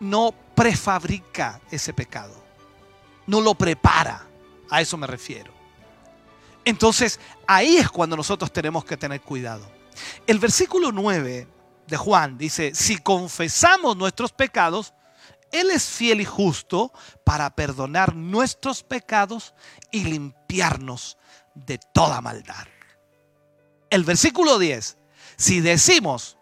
no prefabrica ese pecado, no lo prepara, a eso me refiero. Entonces, ahí es cuando nosotros tenemos que tener cuidado. El versículo 9 de Juan dice, si confesamos nuestros pecados, Él es fiel y justo para perdonar nuestros pecados y limpiarnos de toda maldad. El versículo 10, si decimos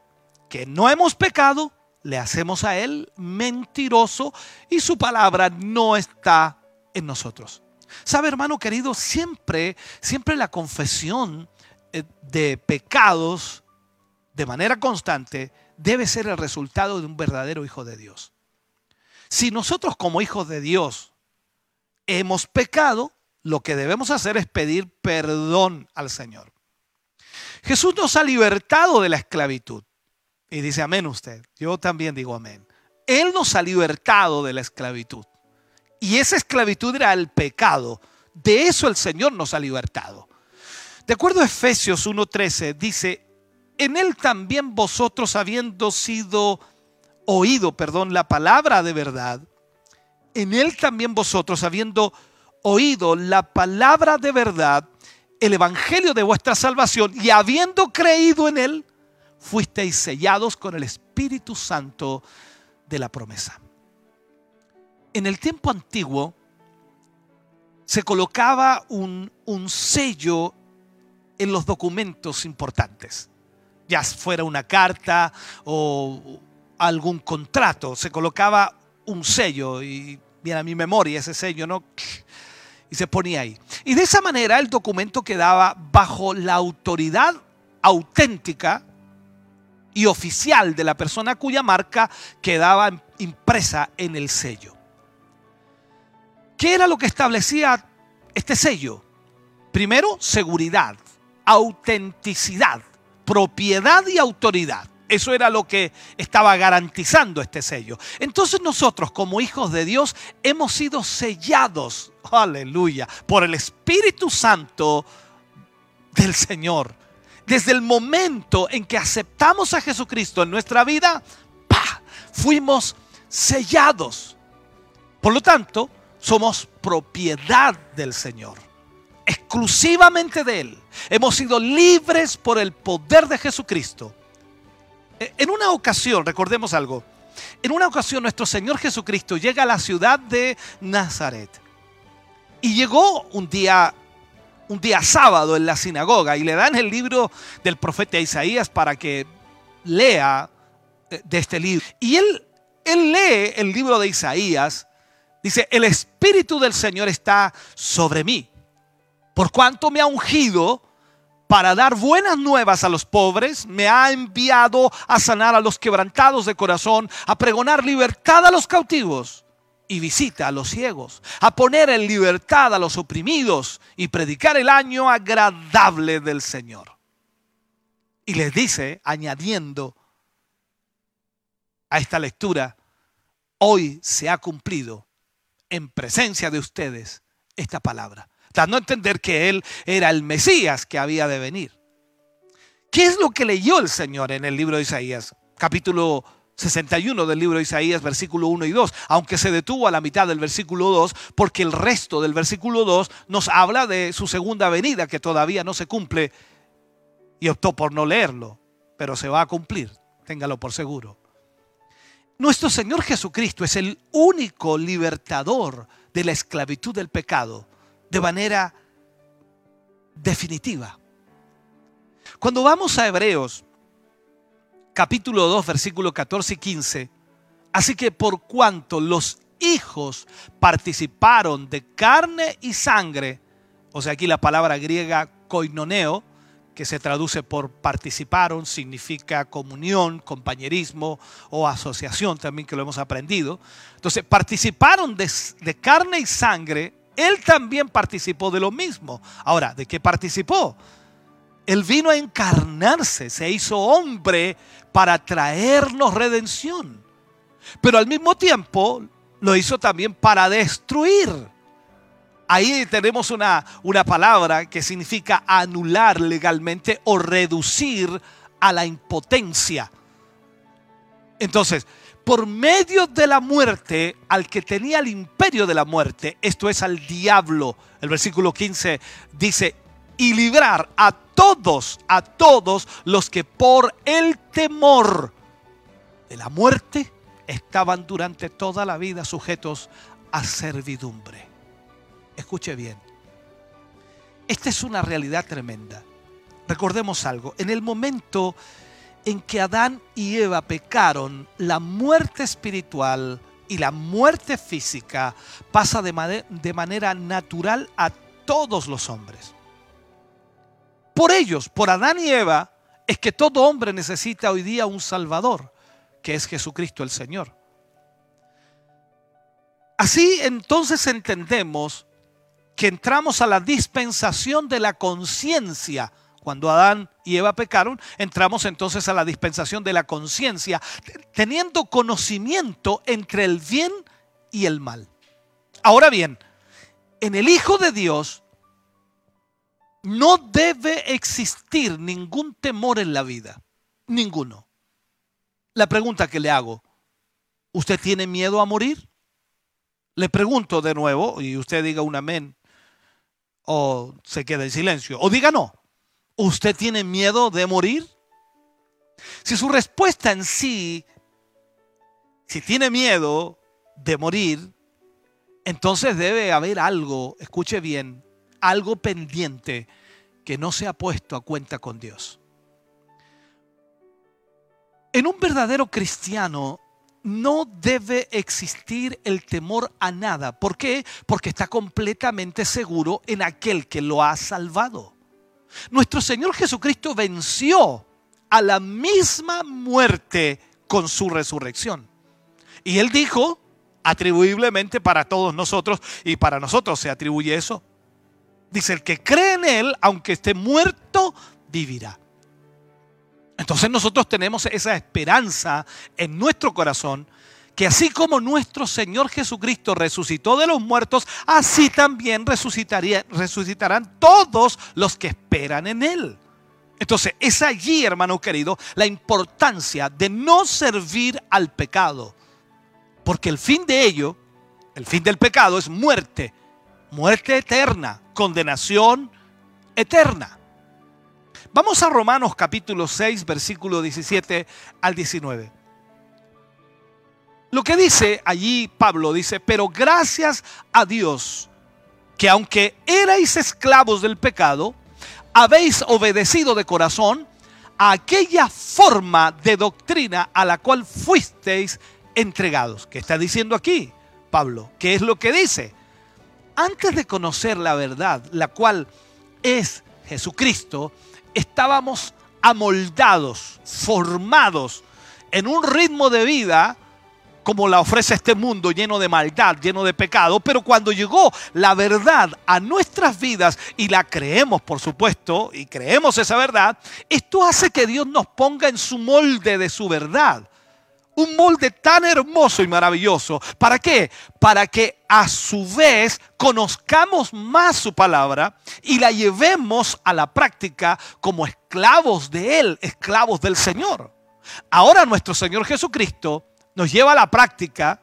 que no hemos pecado, le hacemos a Él mentiroso y su palabra no está en nosotros. ¿Sabe, hermano querido? Siempre, siempre la confesión eh, de pecados de manera constante debe ser el resultado de un verdadero hijo de Dios. Si nosotros como hijos de Dios hemos pecado, lo que debemos hacer es pedir perdón al Señor. Jesús nos ha libertado de la esclavitud. Y dice amén usted. Yo también digo amén. Él nos ha libertado de la esclavitud. Y esa esclavitud era el pecado. De eso el Señor nos ha libertado. De acuerdo a Efesios 1.13, dice, en Él también vosotros habiendo sido oído, perdón, la palabra de verdad, en Él también vosotros habiendo oído la palabra de verdad, el evangelio de vuestra salvación y habiendo creído en Él, fuisteis sellados con el Espíritu Santo de la promesa. En el tiempo antiguo se colocaba un, sello en los documentos importantes, ya fuera una carta o algún contrato, se colocaba un sello y viene a mi memoria ese sello, ¿no? Y se ponía ahí. Y de esa manera el documento quedaba bajo la autoridad auténtica y oficial de la persona cuya marca quedaba impresa en el sello. ¿Qué era lo que establecía este sello? Primero, seguridad, autenticidad, propiedad y autoridad. Eso era lo que estaba garantizando este sello. Entonces nosotros como hijos de Dios hemos sido sellados, aleluya, por el Espíritu Santo del Señor desde el momento en que aceptamos a Jesucristo en nuestra vida, fuimos sellados. Por lo tanto, somos propiedad del Señor, exclusivamente de Él. Hemos sido libres por el poder de Jesucristo. E, en una ocasión, recordemos algo, en una ocasión nuestro Señor Jesucristo llega a la ciudad de Nazaret. Y llegó un día un día sábado en la sinagoga y le dan el libro del profeta Isaías para que lea eh, de este libro. Y él, él lee el libro de Isaías Dice, el Espíritu del Señor está sobre mí, por cuanto me ha ungido para dar buenas nuevas a los pobres, me ha enviado a sanar a los quebrantados de corazón, a pregonar libertad a los cautivos y visita a los ciegos, a poner en libertad a los oprimidos y predicar el año agradable del Señor. Y les dice, añadiendo a esta lectura, hoy se ha cumplido en presencia de ustedes esta palabra, dando a entender que Él era el Mesías que había de venir. ¿Qué es lo que leyó el Señor en el libro de Isaías? Capítulo 61 del libro de Isaías, versículo 1 y 2, aunque se detuvo a la mitad del versículo 2, porque el resto del versículo 2 nos habla de su segunda venida, que todavía no se cumple, y optó por no leerlo, pero se va a cumplir, téngalo por seguro. Nuestro Señor Jesucristo es el único libertador de la esclavitud del pecado de manera definitiva. Cuando vamos a Hebreos capítulo 2 versículo 14 y 15, así que por cuanto los hijos participaron de carne y sangre, o sea aquí la palabra griega koinoneo, que se traduce por participaron, significa comunión, compañerismo o asociación, también que lo hemos aprendido. Entonces, participaron de, de, carne y sangre, él también participó de lo mismo. Ahora, ¿de qué participó? Él vino a encarnarse, se hizo hombre para traernos redención. Pero al mismo tiempo lo hizo también para destruir ahí tenemos una, una palabra que significa anular legalmente o reducir a la impotencia. Entonces, por medio de la muerte, al que tenía el imperio de la muerte, esto es al diablo, el versículo 15 dice, y librar a todos, a todos los que por el temor de la muerte estaban durante toda la vida sujetos a servidumbre. Escuche bien. Esta es una realidad tremenda. Recordemos algo. En el momento en que Adán y Eva pecaron, la muerte espiritual y la muerte física pasa de, de manera natural a todos los hombres. Por ellos, por Adán y Eva, es que todo hombre necesita hoy día un Salvador, que es Jesucristo el Señor. Así entonces entendemos que entramos a la dispensación de la conciencia. Cuando Adán y Eva pecaron, entramos entonces a la dispensación de la conciencia, teniendo conocimiento entre el bien y el mal. Ahora bien, en el Hijo de Dios no debe existir ningún temor en la vida, ninguno. La pregunta que le hago, ¿usted tiene miedo a morir? Le pregunto de nuevo, y usted diga un amén o se queda en silencio. O diga no. ¿Usted tiene miedo de morir? Si su respuesta en sí, si tiene miedo de morir, entonces debe haber algo, escuche bien, algo pendiente que no se ha puesto a cuenta con Dios. En un verdadero cristiano no debe existir el temor a nada. ¿Por qué? Porque está completamente seguro en aquel que lo ha salvado. Nuestro Señor Jesucristo venció a la misma muerte con su resurrección. Y Él dijo, atribuiblemente para todos nosotros, y para nosotros se atribuye eso, dice, el que cree en Él, aunque esté muerto, vivirá. Entonces nosotros tenemos esa esperanza en nuestro corazón que así como nuestro Señor Jesucristo resucitó de los muertos, así también resucitarán todos los que esperan en Él. Entonces es allí, hermano querido, la importancia de no servir al pecado. Porque el fin de ello, el fin del pecado es muerte, muerte eterna, condenación eterna. Vamos a Romanos capítulo 6, versículo 17 al 19. Lo que dice allí Pablo dice, pero gracias a Dios que aunque erais esclavos del pecado, habéis obedecido de corazón a aquella forma de doctrina a la cual fuisteis entregados. ¿Qué está diciendo aquí? Pablo, ¿qué es lo que dice? Antes de conocer la verdad, la cual es Jesucristo, estábamos amoldados, formados en un ritmo de vida como la ofrece este mundo lleno de maldad, lleno de pecado, pero cuando llegó la verdad a nuestras vidas y la creemos, por supuesto, y creemos esa verdad, esto hace que Dios nos ponga en su molde de su verdad. Un molde tan hermoso y maravilloso. ¿Para qué? Para que a su vez conozcamos más su palabra y la llevemos a la práctica como esclavos de Él, esclavos del Señor. Ahora nuestro Señor Jesucristo nos lleva a la práctica,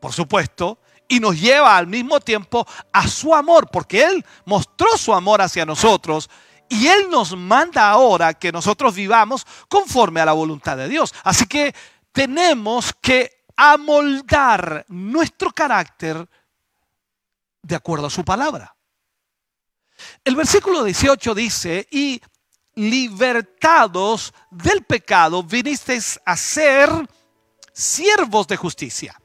por supuesto, y nos lleva al mismo tiempo a su amor, porque Él mostró su amor hacia nosotros y Él nos manda ahora que nosotros vivamos conforme a la voluntad de Dios. Así que tenemos que amoldar nuestro carácter de acuerdo a su palabra. El versículo 18 dice, y libertados del pecado, vinisteis a ser siervos de justicia.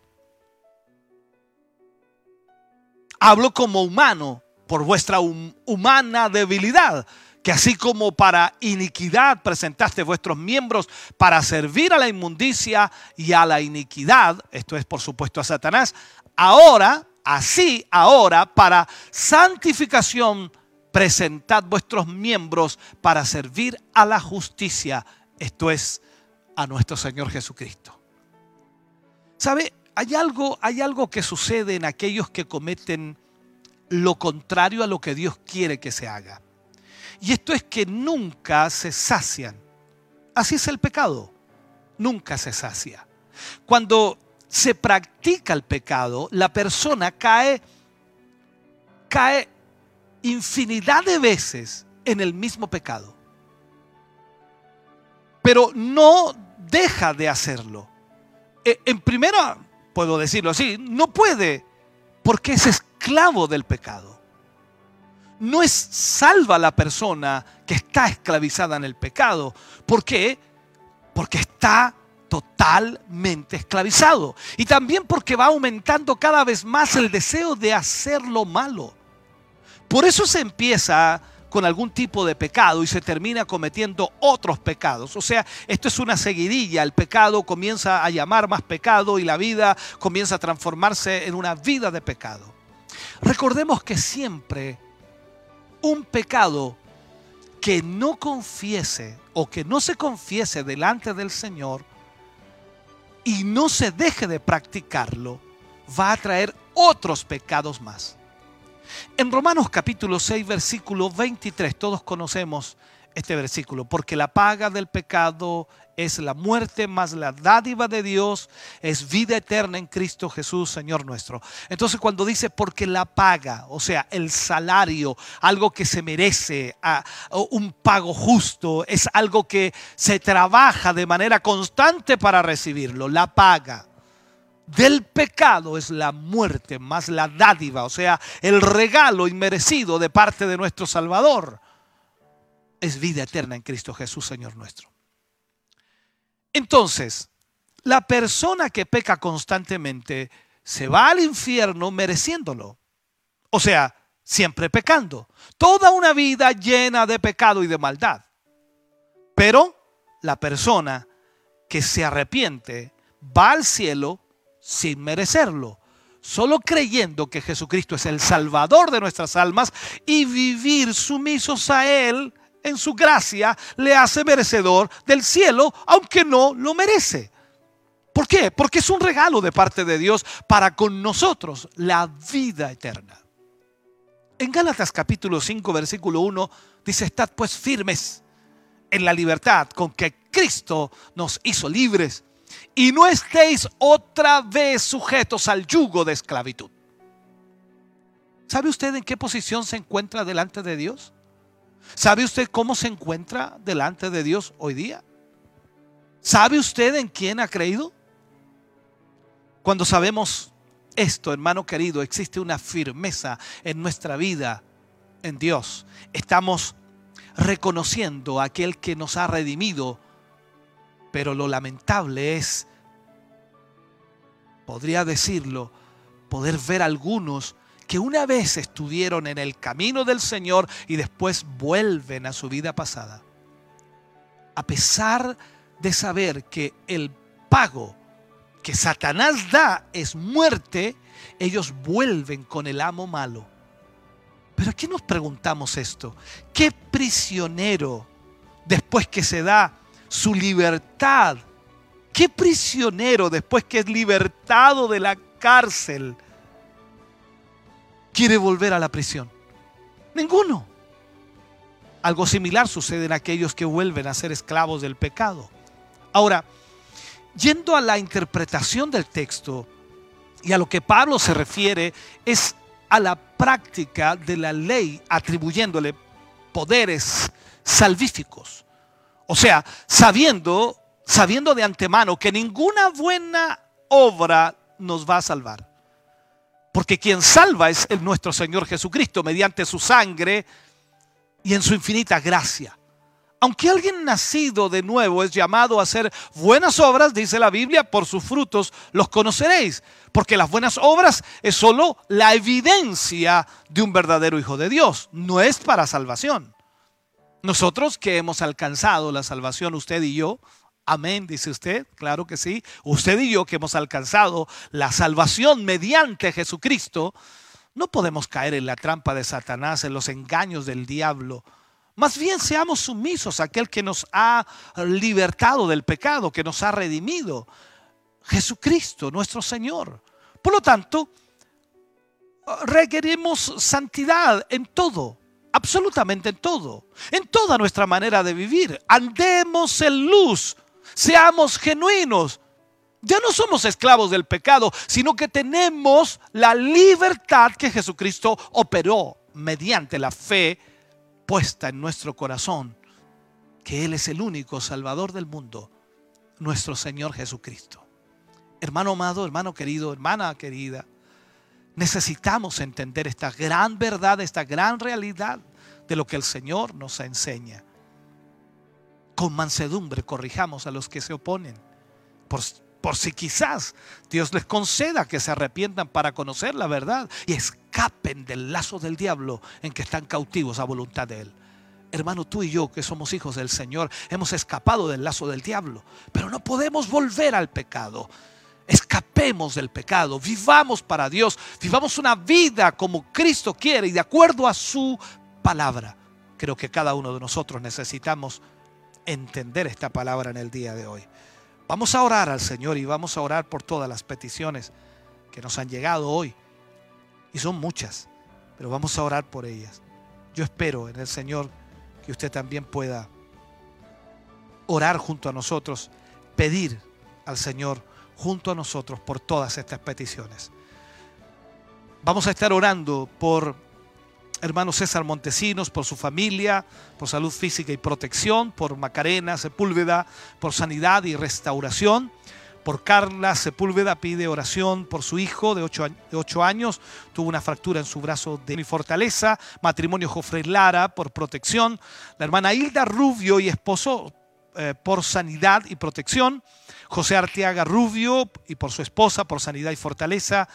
Hablo como humano por vuestra humana debilidad, que así como para iniquidad presentaste vuestros miembros para servir a la inmundicia y a la iniquidad, esto es por supuesto a Satanás, ahora, así ahora, para santificación, presentad vuestros miembros para servir a la justicia, esto es a nuestro Señor Jesucristo. ¿Sabe? Hay algo, hay algo que sucede en aquellos que cometen lo contrario a lo que Dios quiere que se haga. Y esto es que nunca se sacian. Así es el pecado. Nunca se sacia. Cuando se practica el pecado, la persona cae, cae infinidad de veces en el mismo pecado. Pero no deja de hacerlo. Eh, en primera, puedo decirlo así, no puede porque es esclavo del pecado. No es salva la persona que está esclavizada en el pecado. ¿Por qué? Porque está totalmente esclavizado. Y también porque va aumentando cada vez más el deseo de hacer lo malo. Por eso se empieza con algún tipo de pecado y se termina cometiendo otros pecados. O sea, esto es una seguidilla. El pecado comienza a llamar más pecado y la vida comienza a transformarse en una vida de pecado. Recordemos que siempre un pecado que no confiese o que no se confiese delante del Señor y no se deje de practicarlo, va a traer otros pecados más. En Romanos capítulo 6, versículo 23, todos conocemos este versículo, porque la paga del pecado es la muerte, más la dádiva de Dios es vida eterna en Cristo Jesús, Señor nuestro. Entonces cuando dice porque la paga, o sea, el salario, algo que se merece, un pago justo, es algo que se trabaja de manera constante para recibirlo, la paga del pecado es la muerte, más la dádiva, o sea, el regalo inmerecido de parte de nuestro Salvador. Es vida eterna en Cristo Jesús, Señor nuestro. Entonces, la persona que peca constantemente se va al infierno mereciéndolo. O sea, siempre pecando. Toda una vida llena de pecado y de maldad. Pero la persona que se arrepiente va al cielo sin merecerlo, solo creyendo que Jesucristo es el Salvador de nuestras almas y vivir sumisos a Él en su gracia le hace merecedor del cielo, aunque no lo merece. ¿Por qué? Porque es un regalo de parte de Dios para con nosotros la vida eterna. En Gálatas capítulo 5 versículo 1 dice, estad pues firmes en la libertad con que Cristo nos hizo libres y no estéis otra vez sujetos al yugo de esclavitud. ¿Sabe usted en qué posición se encuentra delante de Dios? ¿Sabe usted cómo se encuentra delante de Dios hoy día? ¿Sabe usted en quién ha creído? Cuando sabemos esto, hermano querido, existe una firmeza en nuestra vida en Dios. Estamos reconociendo a aquel que nos ha redimido pero lo lamentable es, podría decirlo, poder ver algunos que una vez estuvieron en el camino del Señor y después vuelven a su vida pasada. A pesar de saber que el pago que Satanás da es muerte, ellos vuelven con el amo malo. Pero aquí nos preguntamos esto. ¿Qué prisionero, después que se da su libertad, qué prisionero, después que es libertado de la cárcel, quiere volver a la prisión? Ninguno. Algo similar sucede en aquellos que vuelven a ser esclavos del pecado. Ahora, yendo a la interpretación del texto y a lo que Pablo se refiere, es a la práctica de la ley atribuyéndole poderes salvíficos. O sea, sabiendo, sabiendo de antemano que ninguna buena obra nos va a salvar. Porque quien salva es el nuestro Señor Jesucristo mediante su sangre y en su infinita gracia. Aunque alguien nacido de nuevo es llamado a hacer buenas obras, dice la Biblia, por sus frutos los conoceréis. Porque las buenas obras es solo la evidencia de un verdadero Hijo de Dios, no es para salvación. Nosotros que hemos alcanzado la salvación, usted y yo, amén, dice usted, claro que sí, usted y yo que hemos alcanzado la salvación mediante Jesucristo, no podemos caer en la trampa de Satanás, en los engaños del diablo más bien seamos sumisos a aquel que nos ha libertado del pecado, que nos ha redimido. Jesucristo, nuestro Señor. Por lo tanto, requerimos santidad en todo, absolutamente en todo, en toda nuestra manera de vivir. Andemos en luz, seamos genuinos. Ya no somos esclavos del pecado, sino que tenemos la libertad que Jesucristo operó mediante la fe puesta en nuestro corazón que Él es el único Salvador del mundo, nuestro Señor Jesucristo. Hermano amado, hermano querido, hermana querida, necesitamos entender esta gran verdad, esta gran realidad de lo que el Señor nos enseña. Con mansedumbre corrijamos a los que se oponen, por, por si quizás Dios les conceda que se arrepientan para conocer la verdad y escapen del lazo del diablo en que están cautivos a voluntad de Él. Hermano, tú y yo que somos hijos del Señor, hemos escapado del lazo del diablo, pero no podemos volver al pecado. Escapemos del pecado, vivamos para Dios, vivamos una vida como Cristo quiere y de acuerdo a su palabra. Creo que cada uno de nosotros necesitamos entender esta palabra en el día de hoy. Vamos a orar al Señor y vamos a orar por todas las peticiones que nos han llegado hoy. Y son muchas, pero vamos a orar por ellas. Yo espero en el Señor que usted también pueda orar junto a nosotros, pedir al Señor junto a nosotros por todas estas peticiones. Vamos a estar orando por hermano César Montesinos, por su familia, por salud física y protección, por Macarena Sepúlveda, por sanidad y restauración. Por Carla Sepúlveda pide oración por su hijo de 8 años, tuvo una fractura en su brazo de mi fortaleza. Matrimonio Jofre Lara por protección. La hermana Hilda Rubio y esposo eh, por sanidad y protección. José Arteaga Rubio y por su esposa por sanidad y fortaleza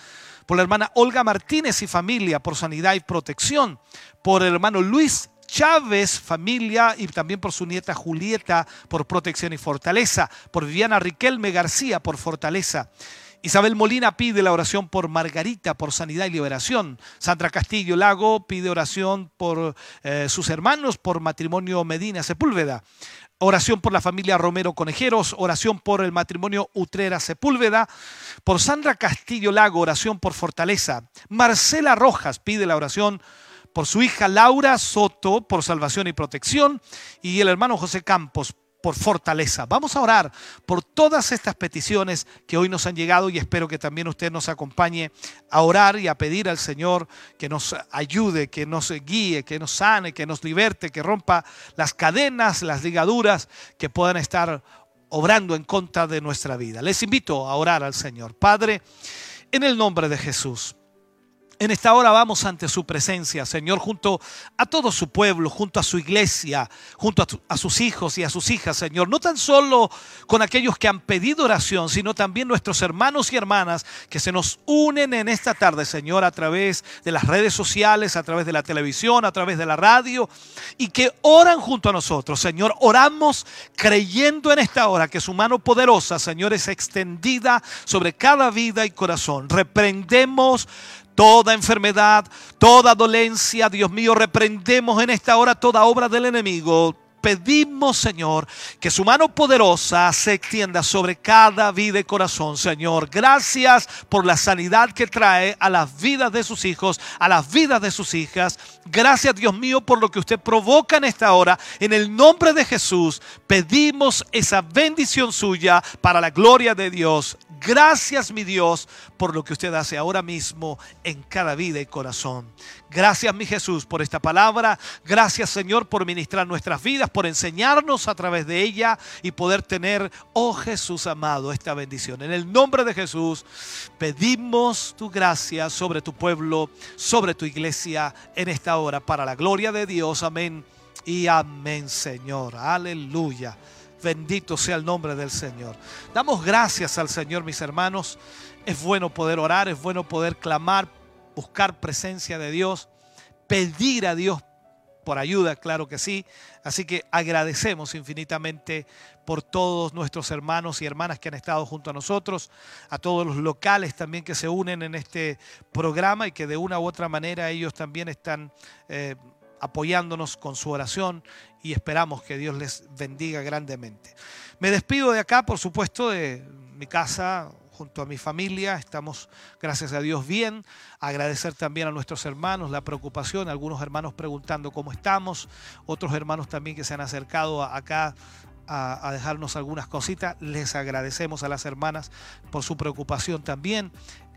por la hermana Olga Martínez y familia por sanidad y protección, por el hermano Luis Chávez, familia, y también por su nieta Julieta, por protección y fortaleza, por Viviana Riquelme García, por fortaleza. Isabel Molina pide la oración por Margarita, por sanidad y liberación. Sandra Castillo Lago pide oración por eh, sus hermanos, por matrimonio Medina Sepúlveda. Oración por la familia Romero Conejeros, oración por el matrimonio Utrera Sepúlveda, por Sandra Castillo Lago, oración por Fortaleza. Marcela Rojas pide la oración por su hija Laura Soto, por salvación y protección, y el hermano José Campos, por fortaleza. Vamos a orar por todas estas peticiones que hoy nos han llegado y espero que también usted nos acompañe a orar y a pedir al Señor que nos ayude, que nos guíe, que nos sane, que nos liberte, que rompa las cadenas, las ligaduras que puedan estar obrando en contra de nuestra vida. Les invito a orar al Señor. Padre, en el nombre de Jesús. En esta hora vamos ante su presencia, Señor, junto a todo su pueblo, junto a su iglesia, junto a, sus hijos y a sus hijas, Señor. No tan solo con aquellos que han pedido oración, sino también nuestros hermanos y hermanas que se nos unen en esta tarde, Señor, a través de las redes sociales, a través de la televisión, a través de la radio, y que oran junto a nosotros, Señor. Oramos creyendo en esta hora que su mano poderosa, Señor, es extendida sobre cada vida y corazón. Reprendemos toda enfermedad, toda dolencia, Dios mío, reprendemos en esta hora toda obra del enemigo pedimos, Señor, que su mano poderosa se extienda sobre cada vida y corazón, Señor. Gracias por la sanidad que trae a las vidas de sus hijos, a las vidas de sus hijas. Gracias, Dios mío, por lo que usted provoca en esta hora. En el nombre de Jesús, pedimos esa bendición suya para la gloria de Dios. Gracias, mi Dios, por lo que usted hace ahora mismo en cada vida y corazón. Gracias, mi Jesús, por esta palabra. Gracias, Señor, por ministrar nuestras vidas, por enseñarnos a través de ella y poder tener, oh Jesús amado, esta bendición. En el nombre de Jesús, pedimos tu gracia sobre tu pueblo, sobre tu iglesia en esta hora, para la gloria de Dios. Amén y amén, Señor. Aleluya. Bendito sea el nombre del Señor. Damos gracias al Señor, mis hermanos. Es bueno poder orar, es bueno poder clamar, buscar presencia de Dios, pedir a Dios por ayuda, claro que sí. Así que agradecemos infinitamente por todos nuestros hermanos y hermanas que han estado junto a nosotros, a todos los locales también que se unen en este programa y que de una u otra manera ellos también están eh, apoyándonos con su oración y esperamos que Dios les bendiga grandemente. Me despido de acá, por supuesto, de mi casa, junto a mi familia. Estamos, gracias a Dios, bien. Agradecer también a nuestros hermanos la preocupación, algunos hermanos preguntando cómo estamos, otros hermanos también que se han acercado acá a, dejarnos algunas cositas. Les agradecemos a las hermanas por su preocupación también.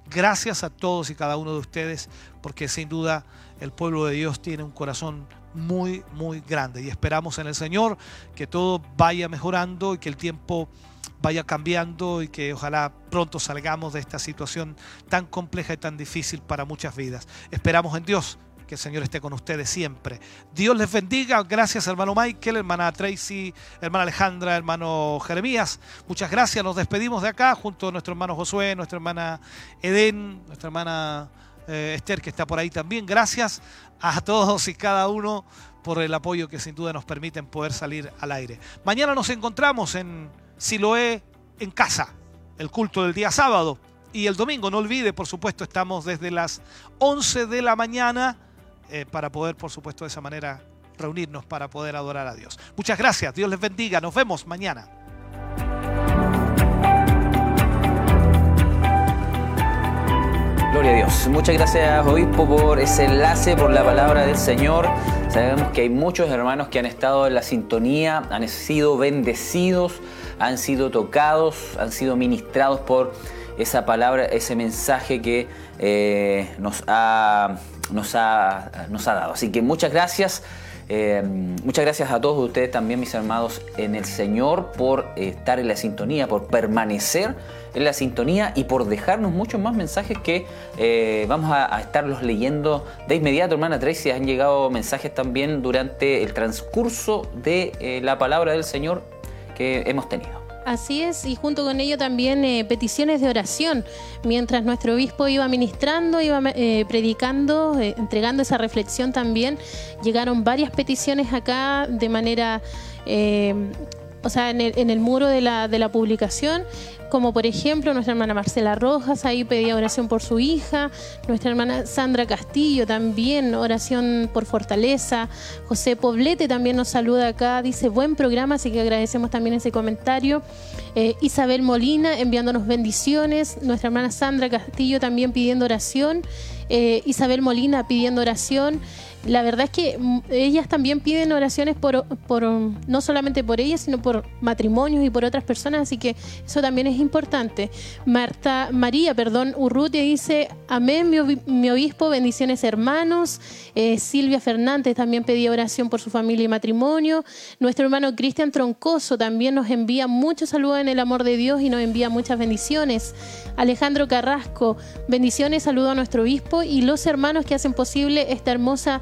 Gracias a todos y cada uno de ustedes, porque sin duda el pueblo de Dios tiene un corazón muy, muy grande. Y esperamos en el Señor que todo vaya mejorando y que el tiempo vaya cambiando y que ojalá pronto salgamos de esta situación tan compleja y tan difícil para muchas vidas. Esperamos en Dios que el Señor esté con ustedes siempre. Dios les bendiga. Gracias, hermano Michael, hermana Tracy, hermana Alejandra, hermano Jeremías. Muchas gracias. Nos despedimos de acá junto a nuestro hermano Josué, nuestra hermana Edén, nuestra hermana eh, Esther, que está por ahí también. Gracias a todos y cada uno por el apoyo que sin duda nos permiten poder salir al aire. Mañana nos encontramos en Siloé en casa, el culto del día sábado. Y el domingo, no olvide, por supuesto, estamos desde las 11 de la mañana eh, para poder, por supuesto, de esa manera reunirnos para poder adorar a Dios. Muchas gracias, Dios les bendiga, nos vemos mañana. Dios. Muchas gracias, obispo, por ese enlace, por la palabra del Señor. Sabemos que hay muchos hermanos que han estado en la sintonía, han sido bendecidos, han sido tocados, han sido ministrados por esa palabra, ese mensaje que eh, nos ha nos ha, nos ha dado. Así que muchas gracias. Eh, muchas gracias a todos ustedes también, mis hermanos, en el Señor, por estar en la sintonía, por permanecer en la sintonía y por dejarnos muchos más mensajes que eh, vamos a, estarlos leyendo de inmediato, hermana Tracy. Han llegado mensajes también durante el transcurso de eh, la palabra del Señor que hemos tenido. Así es, y junto con ello también eh, peticiones de oración. Mientras nuestro obispo iba ministrando, iba eh, predicando, eh, entregando esa reflexión también, llegaron varias peticiones acá de manera o sea, en el, en el muro de la, de la, publicación, como por ejemplo nuestra hermana Marcela Rojas, ahí pedía oración por su hija, nuestra hermana Sandra Castillo también, oración por fortaleza, José Poblete también nos saluda acá, dice buen programa, así que agradecemos también ese comentario. Eh, Isabel Molina enviándonos bendiciones, nuestra hermana Sandra Castillo también pidiendo oración, eh, Isabel Molina pidiendo oración. La verdad es que mm, ellas también piden oraciones por, no solamente por ellas, sino por matrimonios y por otras personas, así que eso también es importante. Marta, María, perdón, Urrutia dice, amén, mi, obispo, bendiciones hermanos. Eh, Silvia Fernández también pedía oración por su familia y matrimonio. Nuestro hermano Cristian Troncoso también nos envía muchos saludos en el amor de Dios y nos envía muchas bendiciones. Alejandro Carrasco, bendiciones, saludo a nuestro obispo y los hermanos que hacen posible esta hermosa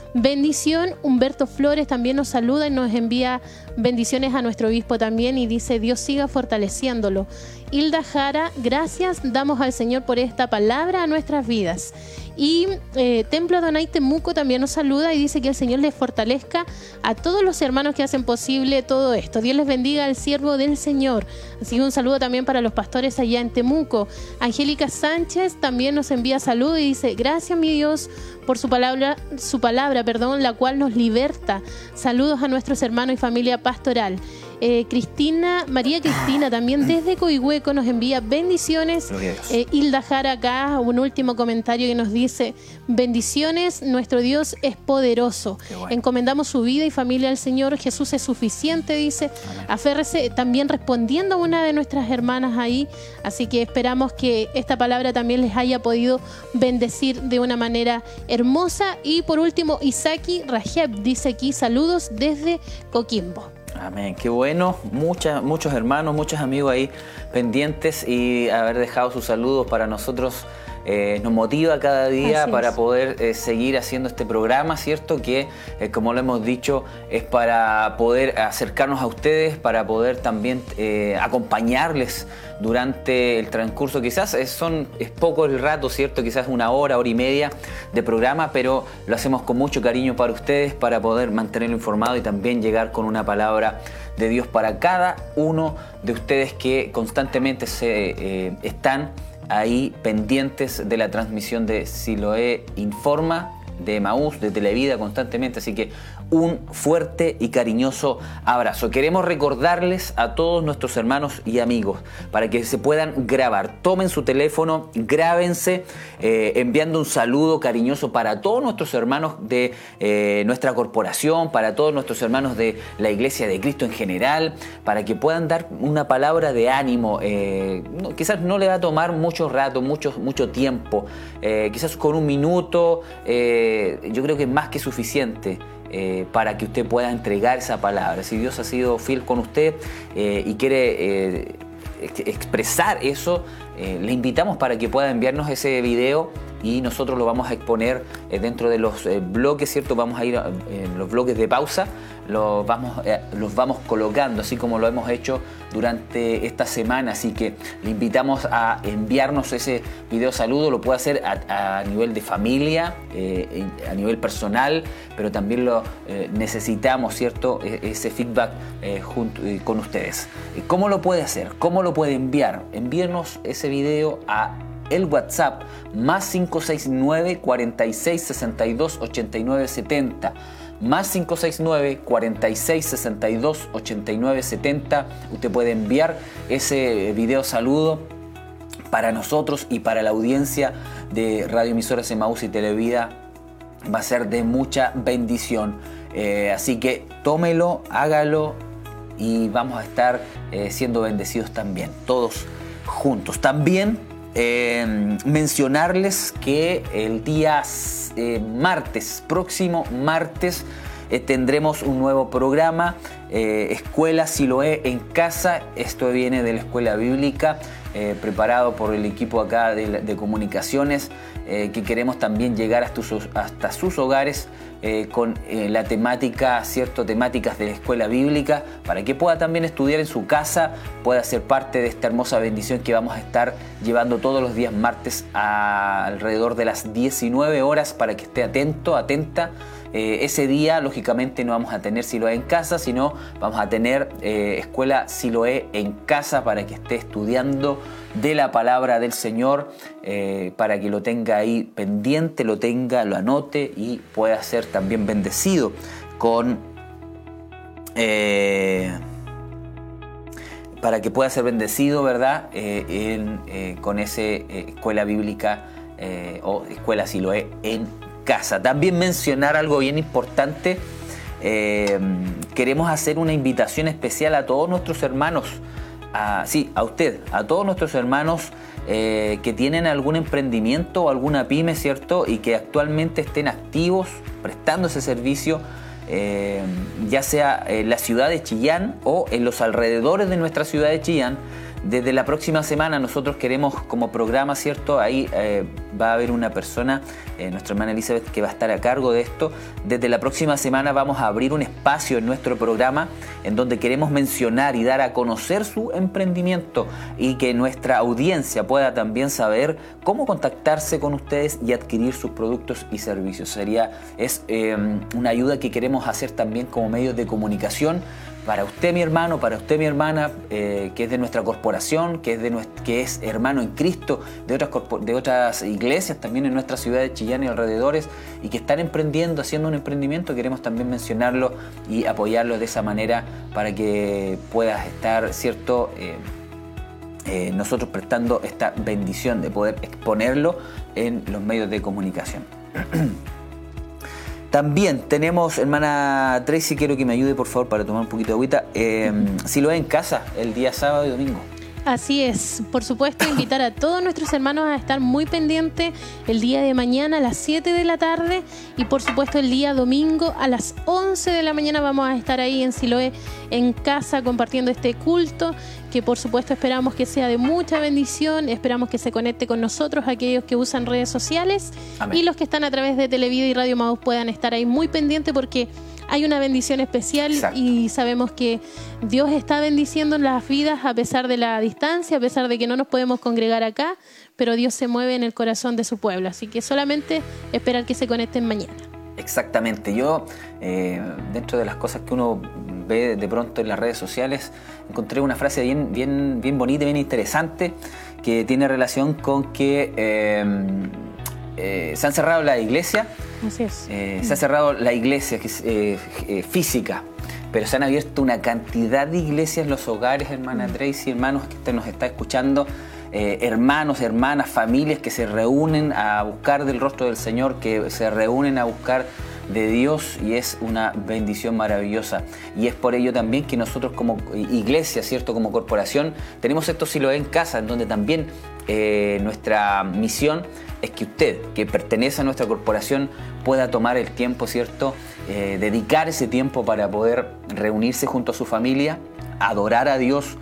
bendición. Humberto Flores también nos saluda y nos envía bendiciones a nuestro obispo también y dice Dios siga fortaleciéndolo. Hilda Jara, gracias damos al Señor por esta palabra a nuestras vidas. Y eh, Templo Adonai Temuco también nos saluda y dice que el Señor les fortalezca a todos los hermanos que hacen posible todo esto. Dios les bendiga al siervo del Señor. Así que un saludo también para los pastores allá en Temuco. Angélica Sánchez también nos envía salud y dice, gracias mi Dios por su palabra, su palabra, perdón, la cual nos liberta. Saludos a nuestros hermanos y familia pastoral. Eh, Cristina, María Cristina, también desde Coihueco nos envía bendiciones. Eh, Hilda Jara acá, un último comentario que nos dice, bendiciones, nuestro Dios es poderoso. Encomendamos su vida y familia al Señor, Jesús es suficiente, dice. Aférrese también respondiendo a una de nuestras hermanas ahí, así que esperamos que esta palabra también les haya podido bendecir de una manera hermosa. Y por último, Isaki Rajeb dice aquí, saludos desde Coquimbo. Amén, qué bueno. muchos hermanos, muchos amigos ahí pendientes y haber dejado sus saludos para nosotros. Eh, nos motiva cada día para poder eh, seguir haciendo este programa, ¿cierto? Que, eh, como lo hemos dicho, es para poder acercarnos a ustedes, para poder también acompañarles durante el transcurso. Quizás son, es poco el rato, ¿cierto? Quizás una hora, hora y media de programa, pero lo hacemos con mucho cariño para ustedes, para poder mantenerlo informado y también llegar con una palabra de Dios para cada uno de ustedes que constantemente se eh, están ahí pendientes de la transmisión de Siloé Informa de Maús, de Televida constantemente, así que un fuerte y cariñoso abrazo. Queremos recordarles a todos nuestros hermanos y amigos para que se puedan grabar. Tomen su teléfono, grábense eh, enviando un saludo cariñoso para todos nuestros hermanos de eh, nuestra corporación, para todos nuestros hermanos de la Iglesia de Cristo en general, para que puedan dar una palabra de ánimo. Eh, quizás no le va a tomar mucho rato, mucho, mucho tiempo, quizás con un minuto, yo creo que es más que suficiente. Eh, para que usted pueda entregar esa palabra. Si Dios ha sido fiel con usted eh, y quiere eh, expresar eso, le invitamos para que pueda enviarnos ese video y nosotros lo vamos a exponer dentro de los bloques, ¿cierto? Vamos a ir en los bloques de pausa los vamos, eh, los vamos colocando, así como lo hemos hecho durante esta semana. Así que le invitamos a enviarnos ese video saludo, lo puede hacer a, nivel de familia, eh, a nivel personal, pero también lo eh, necesitamos, ¿cierto? E, ese feedback junto, con ustedes. ¿Cómo lo puede hacer? ¿Cómo lo puede enviar? Envíenos ese video a el WhatsApp más 569 46 62 89 70 más 569 46 62 89 70. Usted puede enviar ese video saludo para nosotros y para la audiencia de Radio Emisoras Emaús y Televida. Va a ser de mucha bendición. Eh, así que tómelo, hágalo y vamos a estar eh, siendo bendecidos también, todos juntos. También eh, mencionarles que el día eh, martes, próximo martes, eh, tendremos un nuevo programa, Escuela Siloé en Casa. Esto viene de la Escuela Bíblica, preparado por el equipo acá de comunicaciones. Eh, que queremos también llegar hasta sus, hogares eh, con eh, la temática, cierto, temáticas de la escuela bíblica, para que pueda también estudiar en su casa, pueda ser parte de esta hermosa bendición que vamos a estar llevando todos los días martes alrededor de las 19 horas para que esté atento, atenta. Ese día, lógicamente, no vamos a tener Siloé en casa, sino vamos a tener escuela Siloé en casa para que esté estudiando de la palabra del Señor eh, para que lo tenga ahí pendiente, lo tenga, lo anote y pueda ser también bendecido con... Eh, para que pueda ser bendecido, ¿verdad? Eh, con esa escuela bíblica o escuela si lo es en casa. También mencionar algo bien importante. Eh, queremos hacer una invitación especial a todos nuestros hermanos, a, sí, a usted, a todos nuestros hermanos eh, que tienen algún emprendimiento o alguna pyme, ¿cierto? Y que actualmente estén activos prestando ese servicio, eh, ya sea en la ciudad de Chillán o en los alrededores de nuestra ciudad de Chillán desde la próxima semana nosotros queremos como programa, ¿cierto? Ahí eh, va a haber una persona, eh, nuestra hermana Elizabeth, que va a estar a cargo de esto. Desde la próxima semana vamos a abrir un espacio en nuestro programa en donde queremos mencionar y dar a conocer su emprendimiento y que nuestra audiencia pueda también saber cómo contactarse con ustedes y adquirir sus productos y servicios. Sería, es eh, una ayuda que queremos hacer también como medios de comunicación para usted mi hermano, para usted mi hermana, eh, que es de nuestra corporación, que es, de que es hermano en Cristo, de otras, de otras iglesias también en nuestra ciudad de Chillán y alrededores, y que están emprendiendo, haciendo un emprendimiento, queremos también mencionarlo y apoyarlo de esa manera para que puedas estar, ¿cierto? Eh, eh, nosotros prestando esta bendición de poder exponerlo en los medios de comunicación. También tenemos, hermana Tracy, quiero que me ayude por favor para tomar un poquito de agüita. Eh, si lo es en casa, el día sábado y domingo. Así es, por supuesto, invitar a todos nuestros hermanos a estar muy pendientes el día de mañana a las 7 de la tarde y por supuesto el día domingo a las 11 de la mañana vamos a estar ahí en Siloé en casa compartiendo este culto que por supuesto esperamos que sea de mucha bendición, esperamos que se conecte con nosotros aquellos que usan redes sociales y los que están a través de Televida y Radio Maus puedan estar ahí muy pendientes porque hay una bendición especial y sabemos que Dios está bendiciendo las vidas a pesar de la distancia, a pesar de que no nos podemos congregar acá, pero Dios se mueve en el corazón de su pueblo. Así que solamente esperar que se conecten mañana. Exactamente. Yo, eh, dentro de las cosas que uno ve de pronto en las redes sociales, encontré una frase bien, bien, bien bonita, bien interesante, que tiene relación con que eh, eh, se han cerrado la iglesia. Eh, se ha cerrado la iglesia que es eh, eh, física, pero se han abierto una cantidad de iglesias en los hogares, hermana mm. Tracy, hermanos que usted nos está escuchando, hermanos, hermanas, familias que se reúnen a buscar del rostro del Señor, que se reúnen a buscar de Dios y es una bendición maravillosa. Y es por ello también que nosotros como iglesia, ¿cierto? Como corporación, tenemos esto si lo en casa, en donde también nuestra misión es que usted, que pertenece a nuestra corporación, pueda tomar el tiempo, ¿cierto? Eh, dedicar ese tiempo para poder reunirse junto a su familia, adorar a Dios,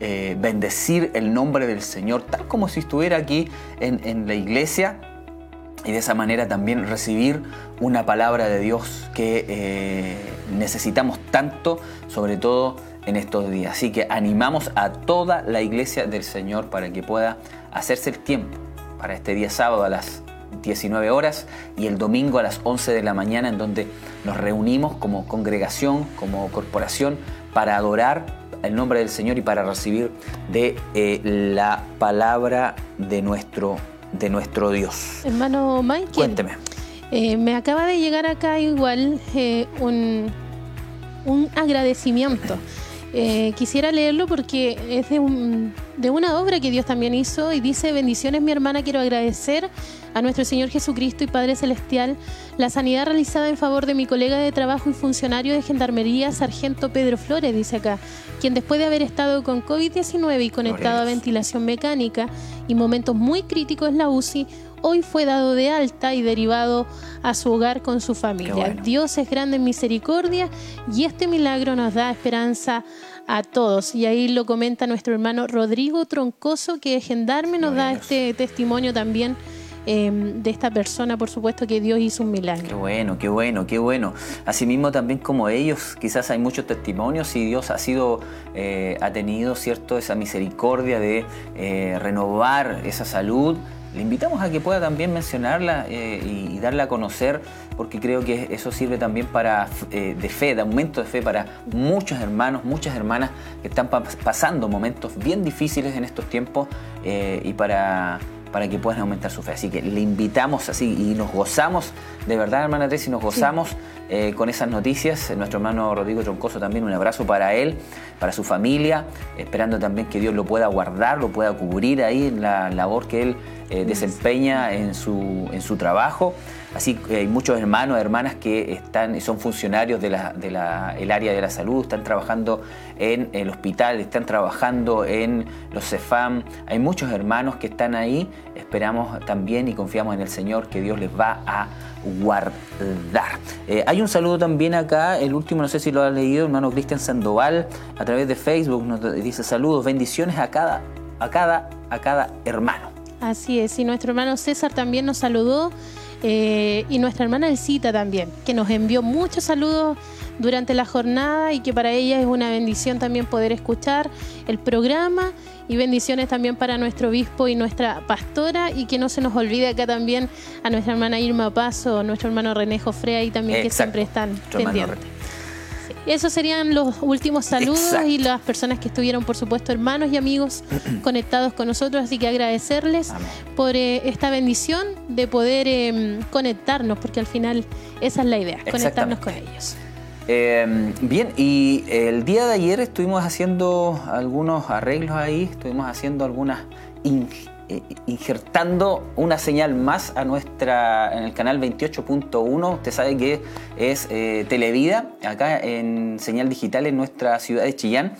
eh, bendecir el nombre del Señor, tal como si estuviera aquí en, la iglesia, y de esa manera también recibir una palabra de Dios que eh, necesitamos tanto, sobre todo en estos días. Así que animamos a toda la iglesia del Señor para que pueda hacerse el tiempo para este día sábado a las 19 horas y el domingo a las 11 de la mañana en donde nos reunimos como congregación, como corporación para adorar el nombre del Señor y para recibir de eh, la palabra de nuestro, de nuestro Dios. Hermano Michael. Cuénteme. Eh, me acaba de llegar acá igual eh, un, un agradecimiento. Eh, quisiera leerlo porque es de, una obra que Dios también hizo y dice, bendiciones mi hermana, quiero agradecer a nuestro Señor Jesucristo y Padre Celestial la sanidad realizada en favor de mi colega de trabajo y funcionario de Gendarmería, Sargento Pedro Flores, dice acá, quien después de haber estado con COVID-19 y conectado a ventilación mecánica y momentos muy críticos en la UCI, hoy fue dado de alta y derivado a su hogar con su familia. Dios es grande en misericordia y este milagro nos da esperanza a todos. Y ahí lo comenta nuestro hermano Rodrigo Troncoso, que es gendarme, nos da este testimonio también. Em, de esta persona, por supuesto que Dios hizo un milagro. Qué bueno, qué bueno, qué bueno. Asimismo también como ellos, quizás hay muchos testimonios y Dios ha sido, eh, ha tenido, cierto, esa misericordia de eh, renovar esa salud, le invitamos a que pueda también mencionarla eh, y, darla a conocer, porque creo que eso sirve también para eh, de fe, de aumento de fe para muchos hermanos, muchas hermanas que están pasando momentos bien difíciles en estos tiempos eh, y para para que puedan aumentar su fe. Así que le invitamos así y nos gozamos, de verdad, hermana Tracy, nos gozamos eh, con esas noticias. Nuestro hermano Rodrigo Troncoso también un abrazo para él, para su familia, esperando también que Dios lo pueda guardar, lo pueda cubrir ahí en la labor que él eh, desempeña en su, en su trabajo. Así que hay muchos hermanos, hermanas que están, son funcionarios del de área de la salud, están trabajando en el hospital, están trabajando en los CEFAM. Hay muchos hermanos que están ahí. Esperamos también y confiamos en el Señor que Dios les va a guardar. Eh, hay un saludo también acá, el último, no sé si lo ha leído, hermano Cristian Sandoval, a través de Facebook, nos dice saludos, bendiciones a cada, a cada, a cada hermano. Así es, y nuestro hermano César también nos saludó. Eh, y nuestra hermana Elcita también, que nos envió muchos saludos durante la jornada y que para ella es una bendición también poder escuchar el programa y bendiciones también para nuestro obispo y nuestra pastora y que no se nos olvide acá también a nuestra hermana Irma Paso, nuestro hermano René Jofrea y también que siempre están pendientes. Esos serían los últimos saludos y las personas que estuvieron, por supuesto, hermanos y amigos conectados con nosotros. Así que agradecerles por eh, esta bendición de poder em, conectarnos, porque al final esa es la idea, conectarnos con ellos. Em, bien, y el día de ayer estuvimos haciendo algunos arreglos ahí, estuvimos haciendo algunas injertando una señal más a nuestra en el canal 28.1. Usted sabe que es eh, Televida, acá en señal digital en nuestra ciudad de Chillán.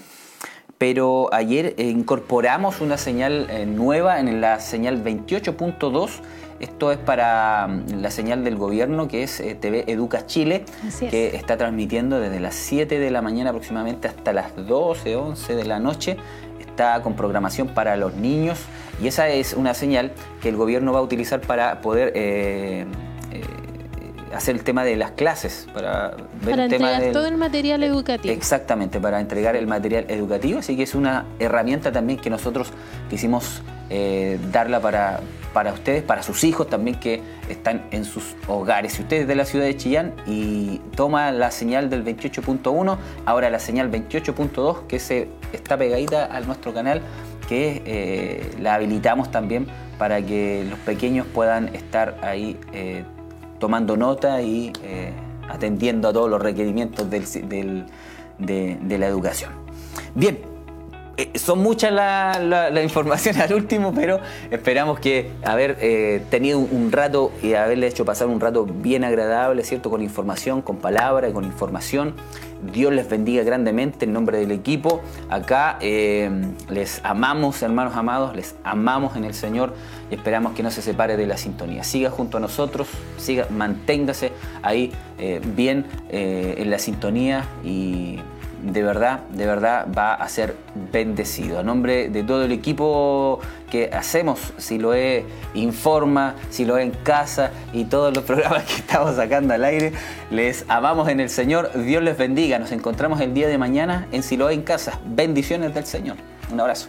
Pero ayer eh, incorporamos una señal nueva en la señal 28.2. Esto es para mm, la señal del gobierno que es TV Educa Chile, que está transmitiendo desde las 7 de la mañana aproximadamente hasta las 12, 11 de la noche. Está con programación para los niños y esa es una señal que el gobierno va a utilizar para poder eh, eh, hacer el tema de las clases, para ver el tema entregar todo el material educativo. Exactamente, para entregar el material educativo. Así que es una herramienta también que nosotros quisimos eh, darla para, para ustedes, para sus hijos también que están en sus hogares. Si usted es de la ciudad de Chillán y toma la señal del 28.1, ahora la señal 28.2 que se está pegadita a nuestro canal que eh, la habilitamos también para que los pequeños puedan estar ahí eh, tomando nota y eh, atendiendo a todos los requerimientos de, la educación. Bien, son muchas la, información al último, pero esperamos que haber tenido un rato y haberle hecho pasar un rato bien agradable, ¿cierto? Con información, con palabra, con información. Dios les bendiga grandemente en nombre del equipo. Acá eh, les amamos, hermanos amados, les amamos en el Señor y esperamos que no se separe de la sintonía. Siga junto a nosotros, siga, manténgase ahí eh, bien eh, en la sintonía y de verdad, de verdad va a ser bendecido. A nombre de todo el equipo que hacemos, si lo es Informa, si lo es en casa y todos los programas que estamos sacando al aire, les amamos en el Señor. Dios les bendiga. Nos encontramos el día de mañana en Siloé en casa. Bendiciones del Señor. Un abrazo.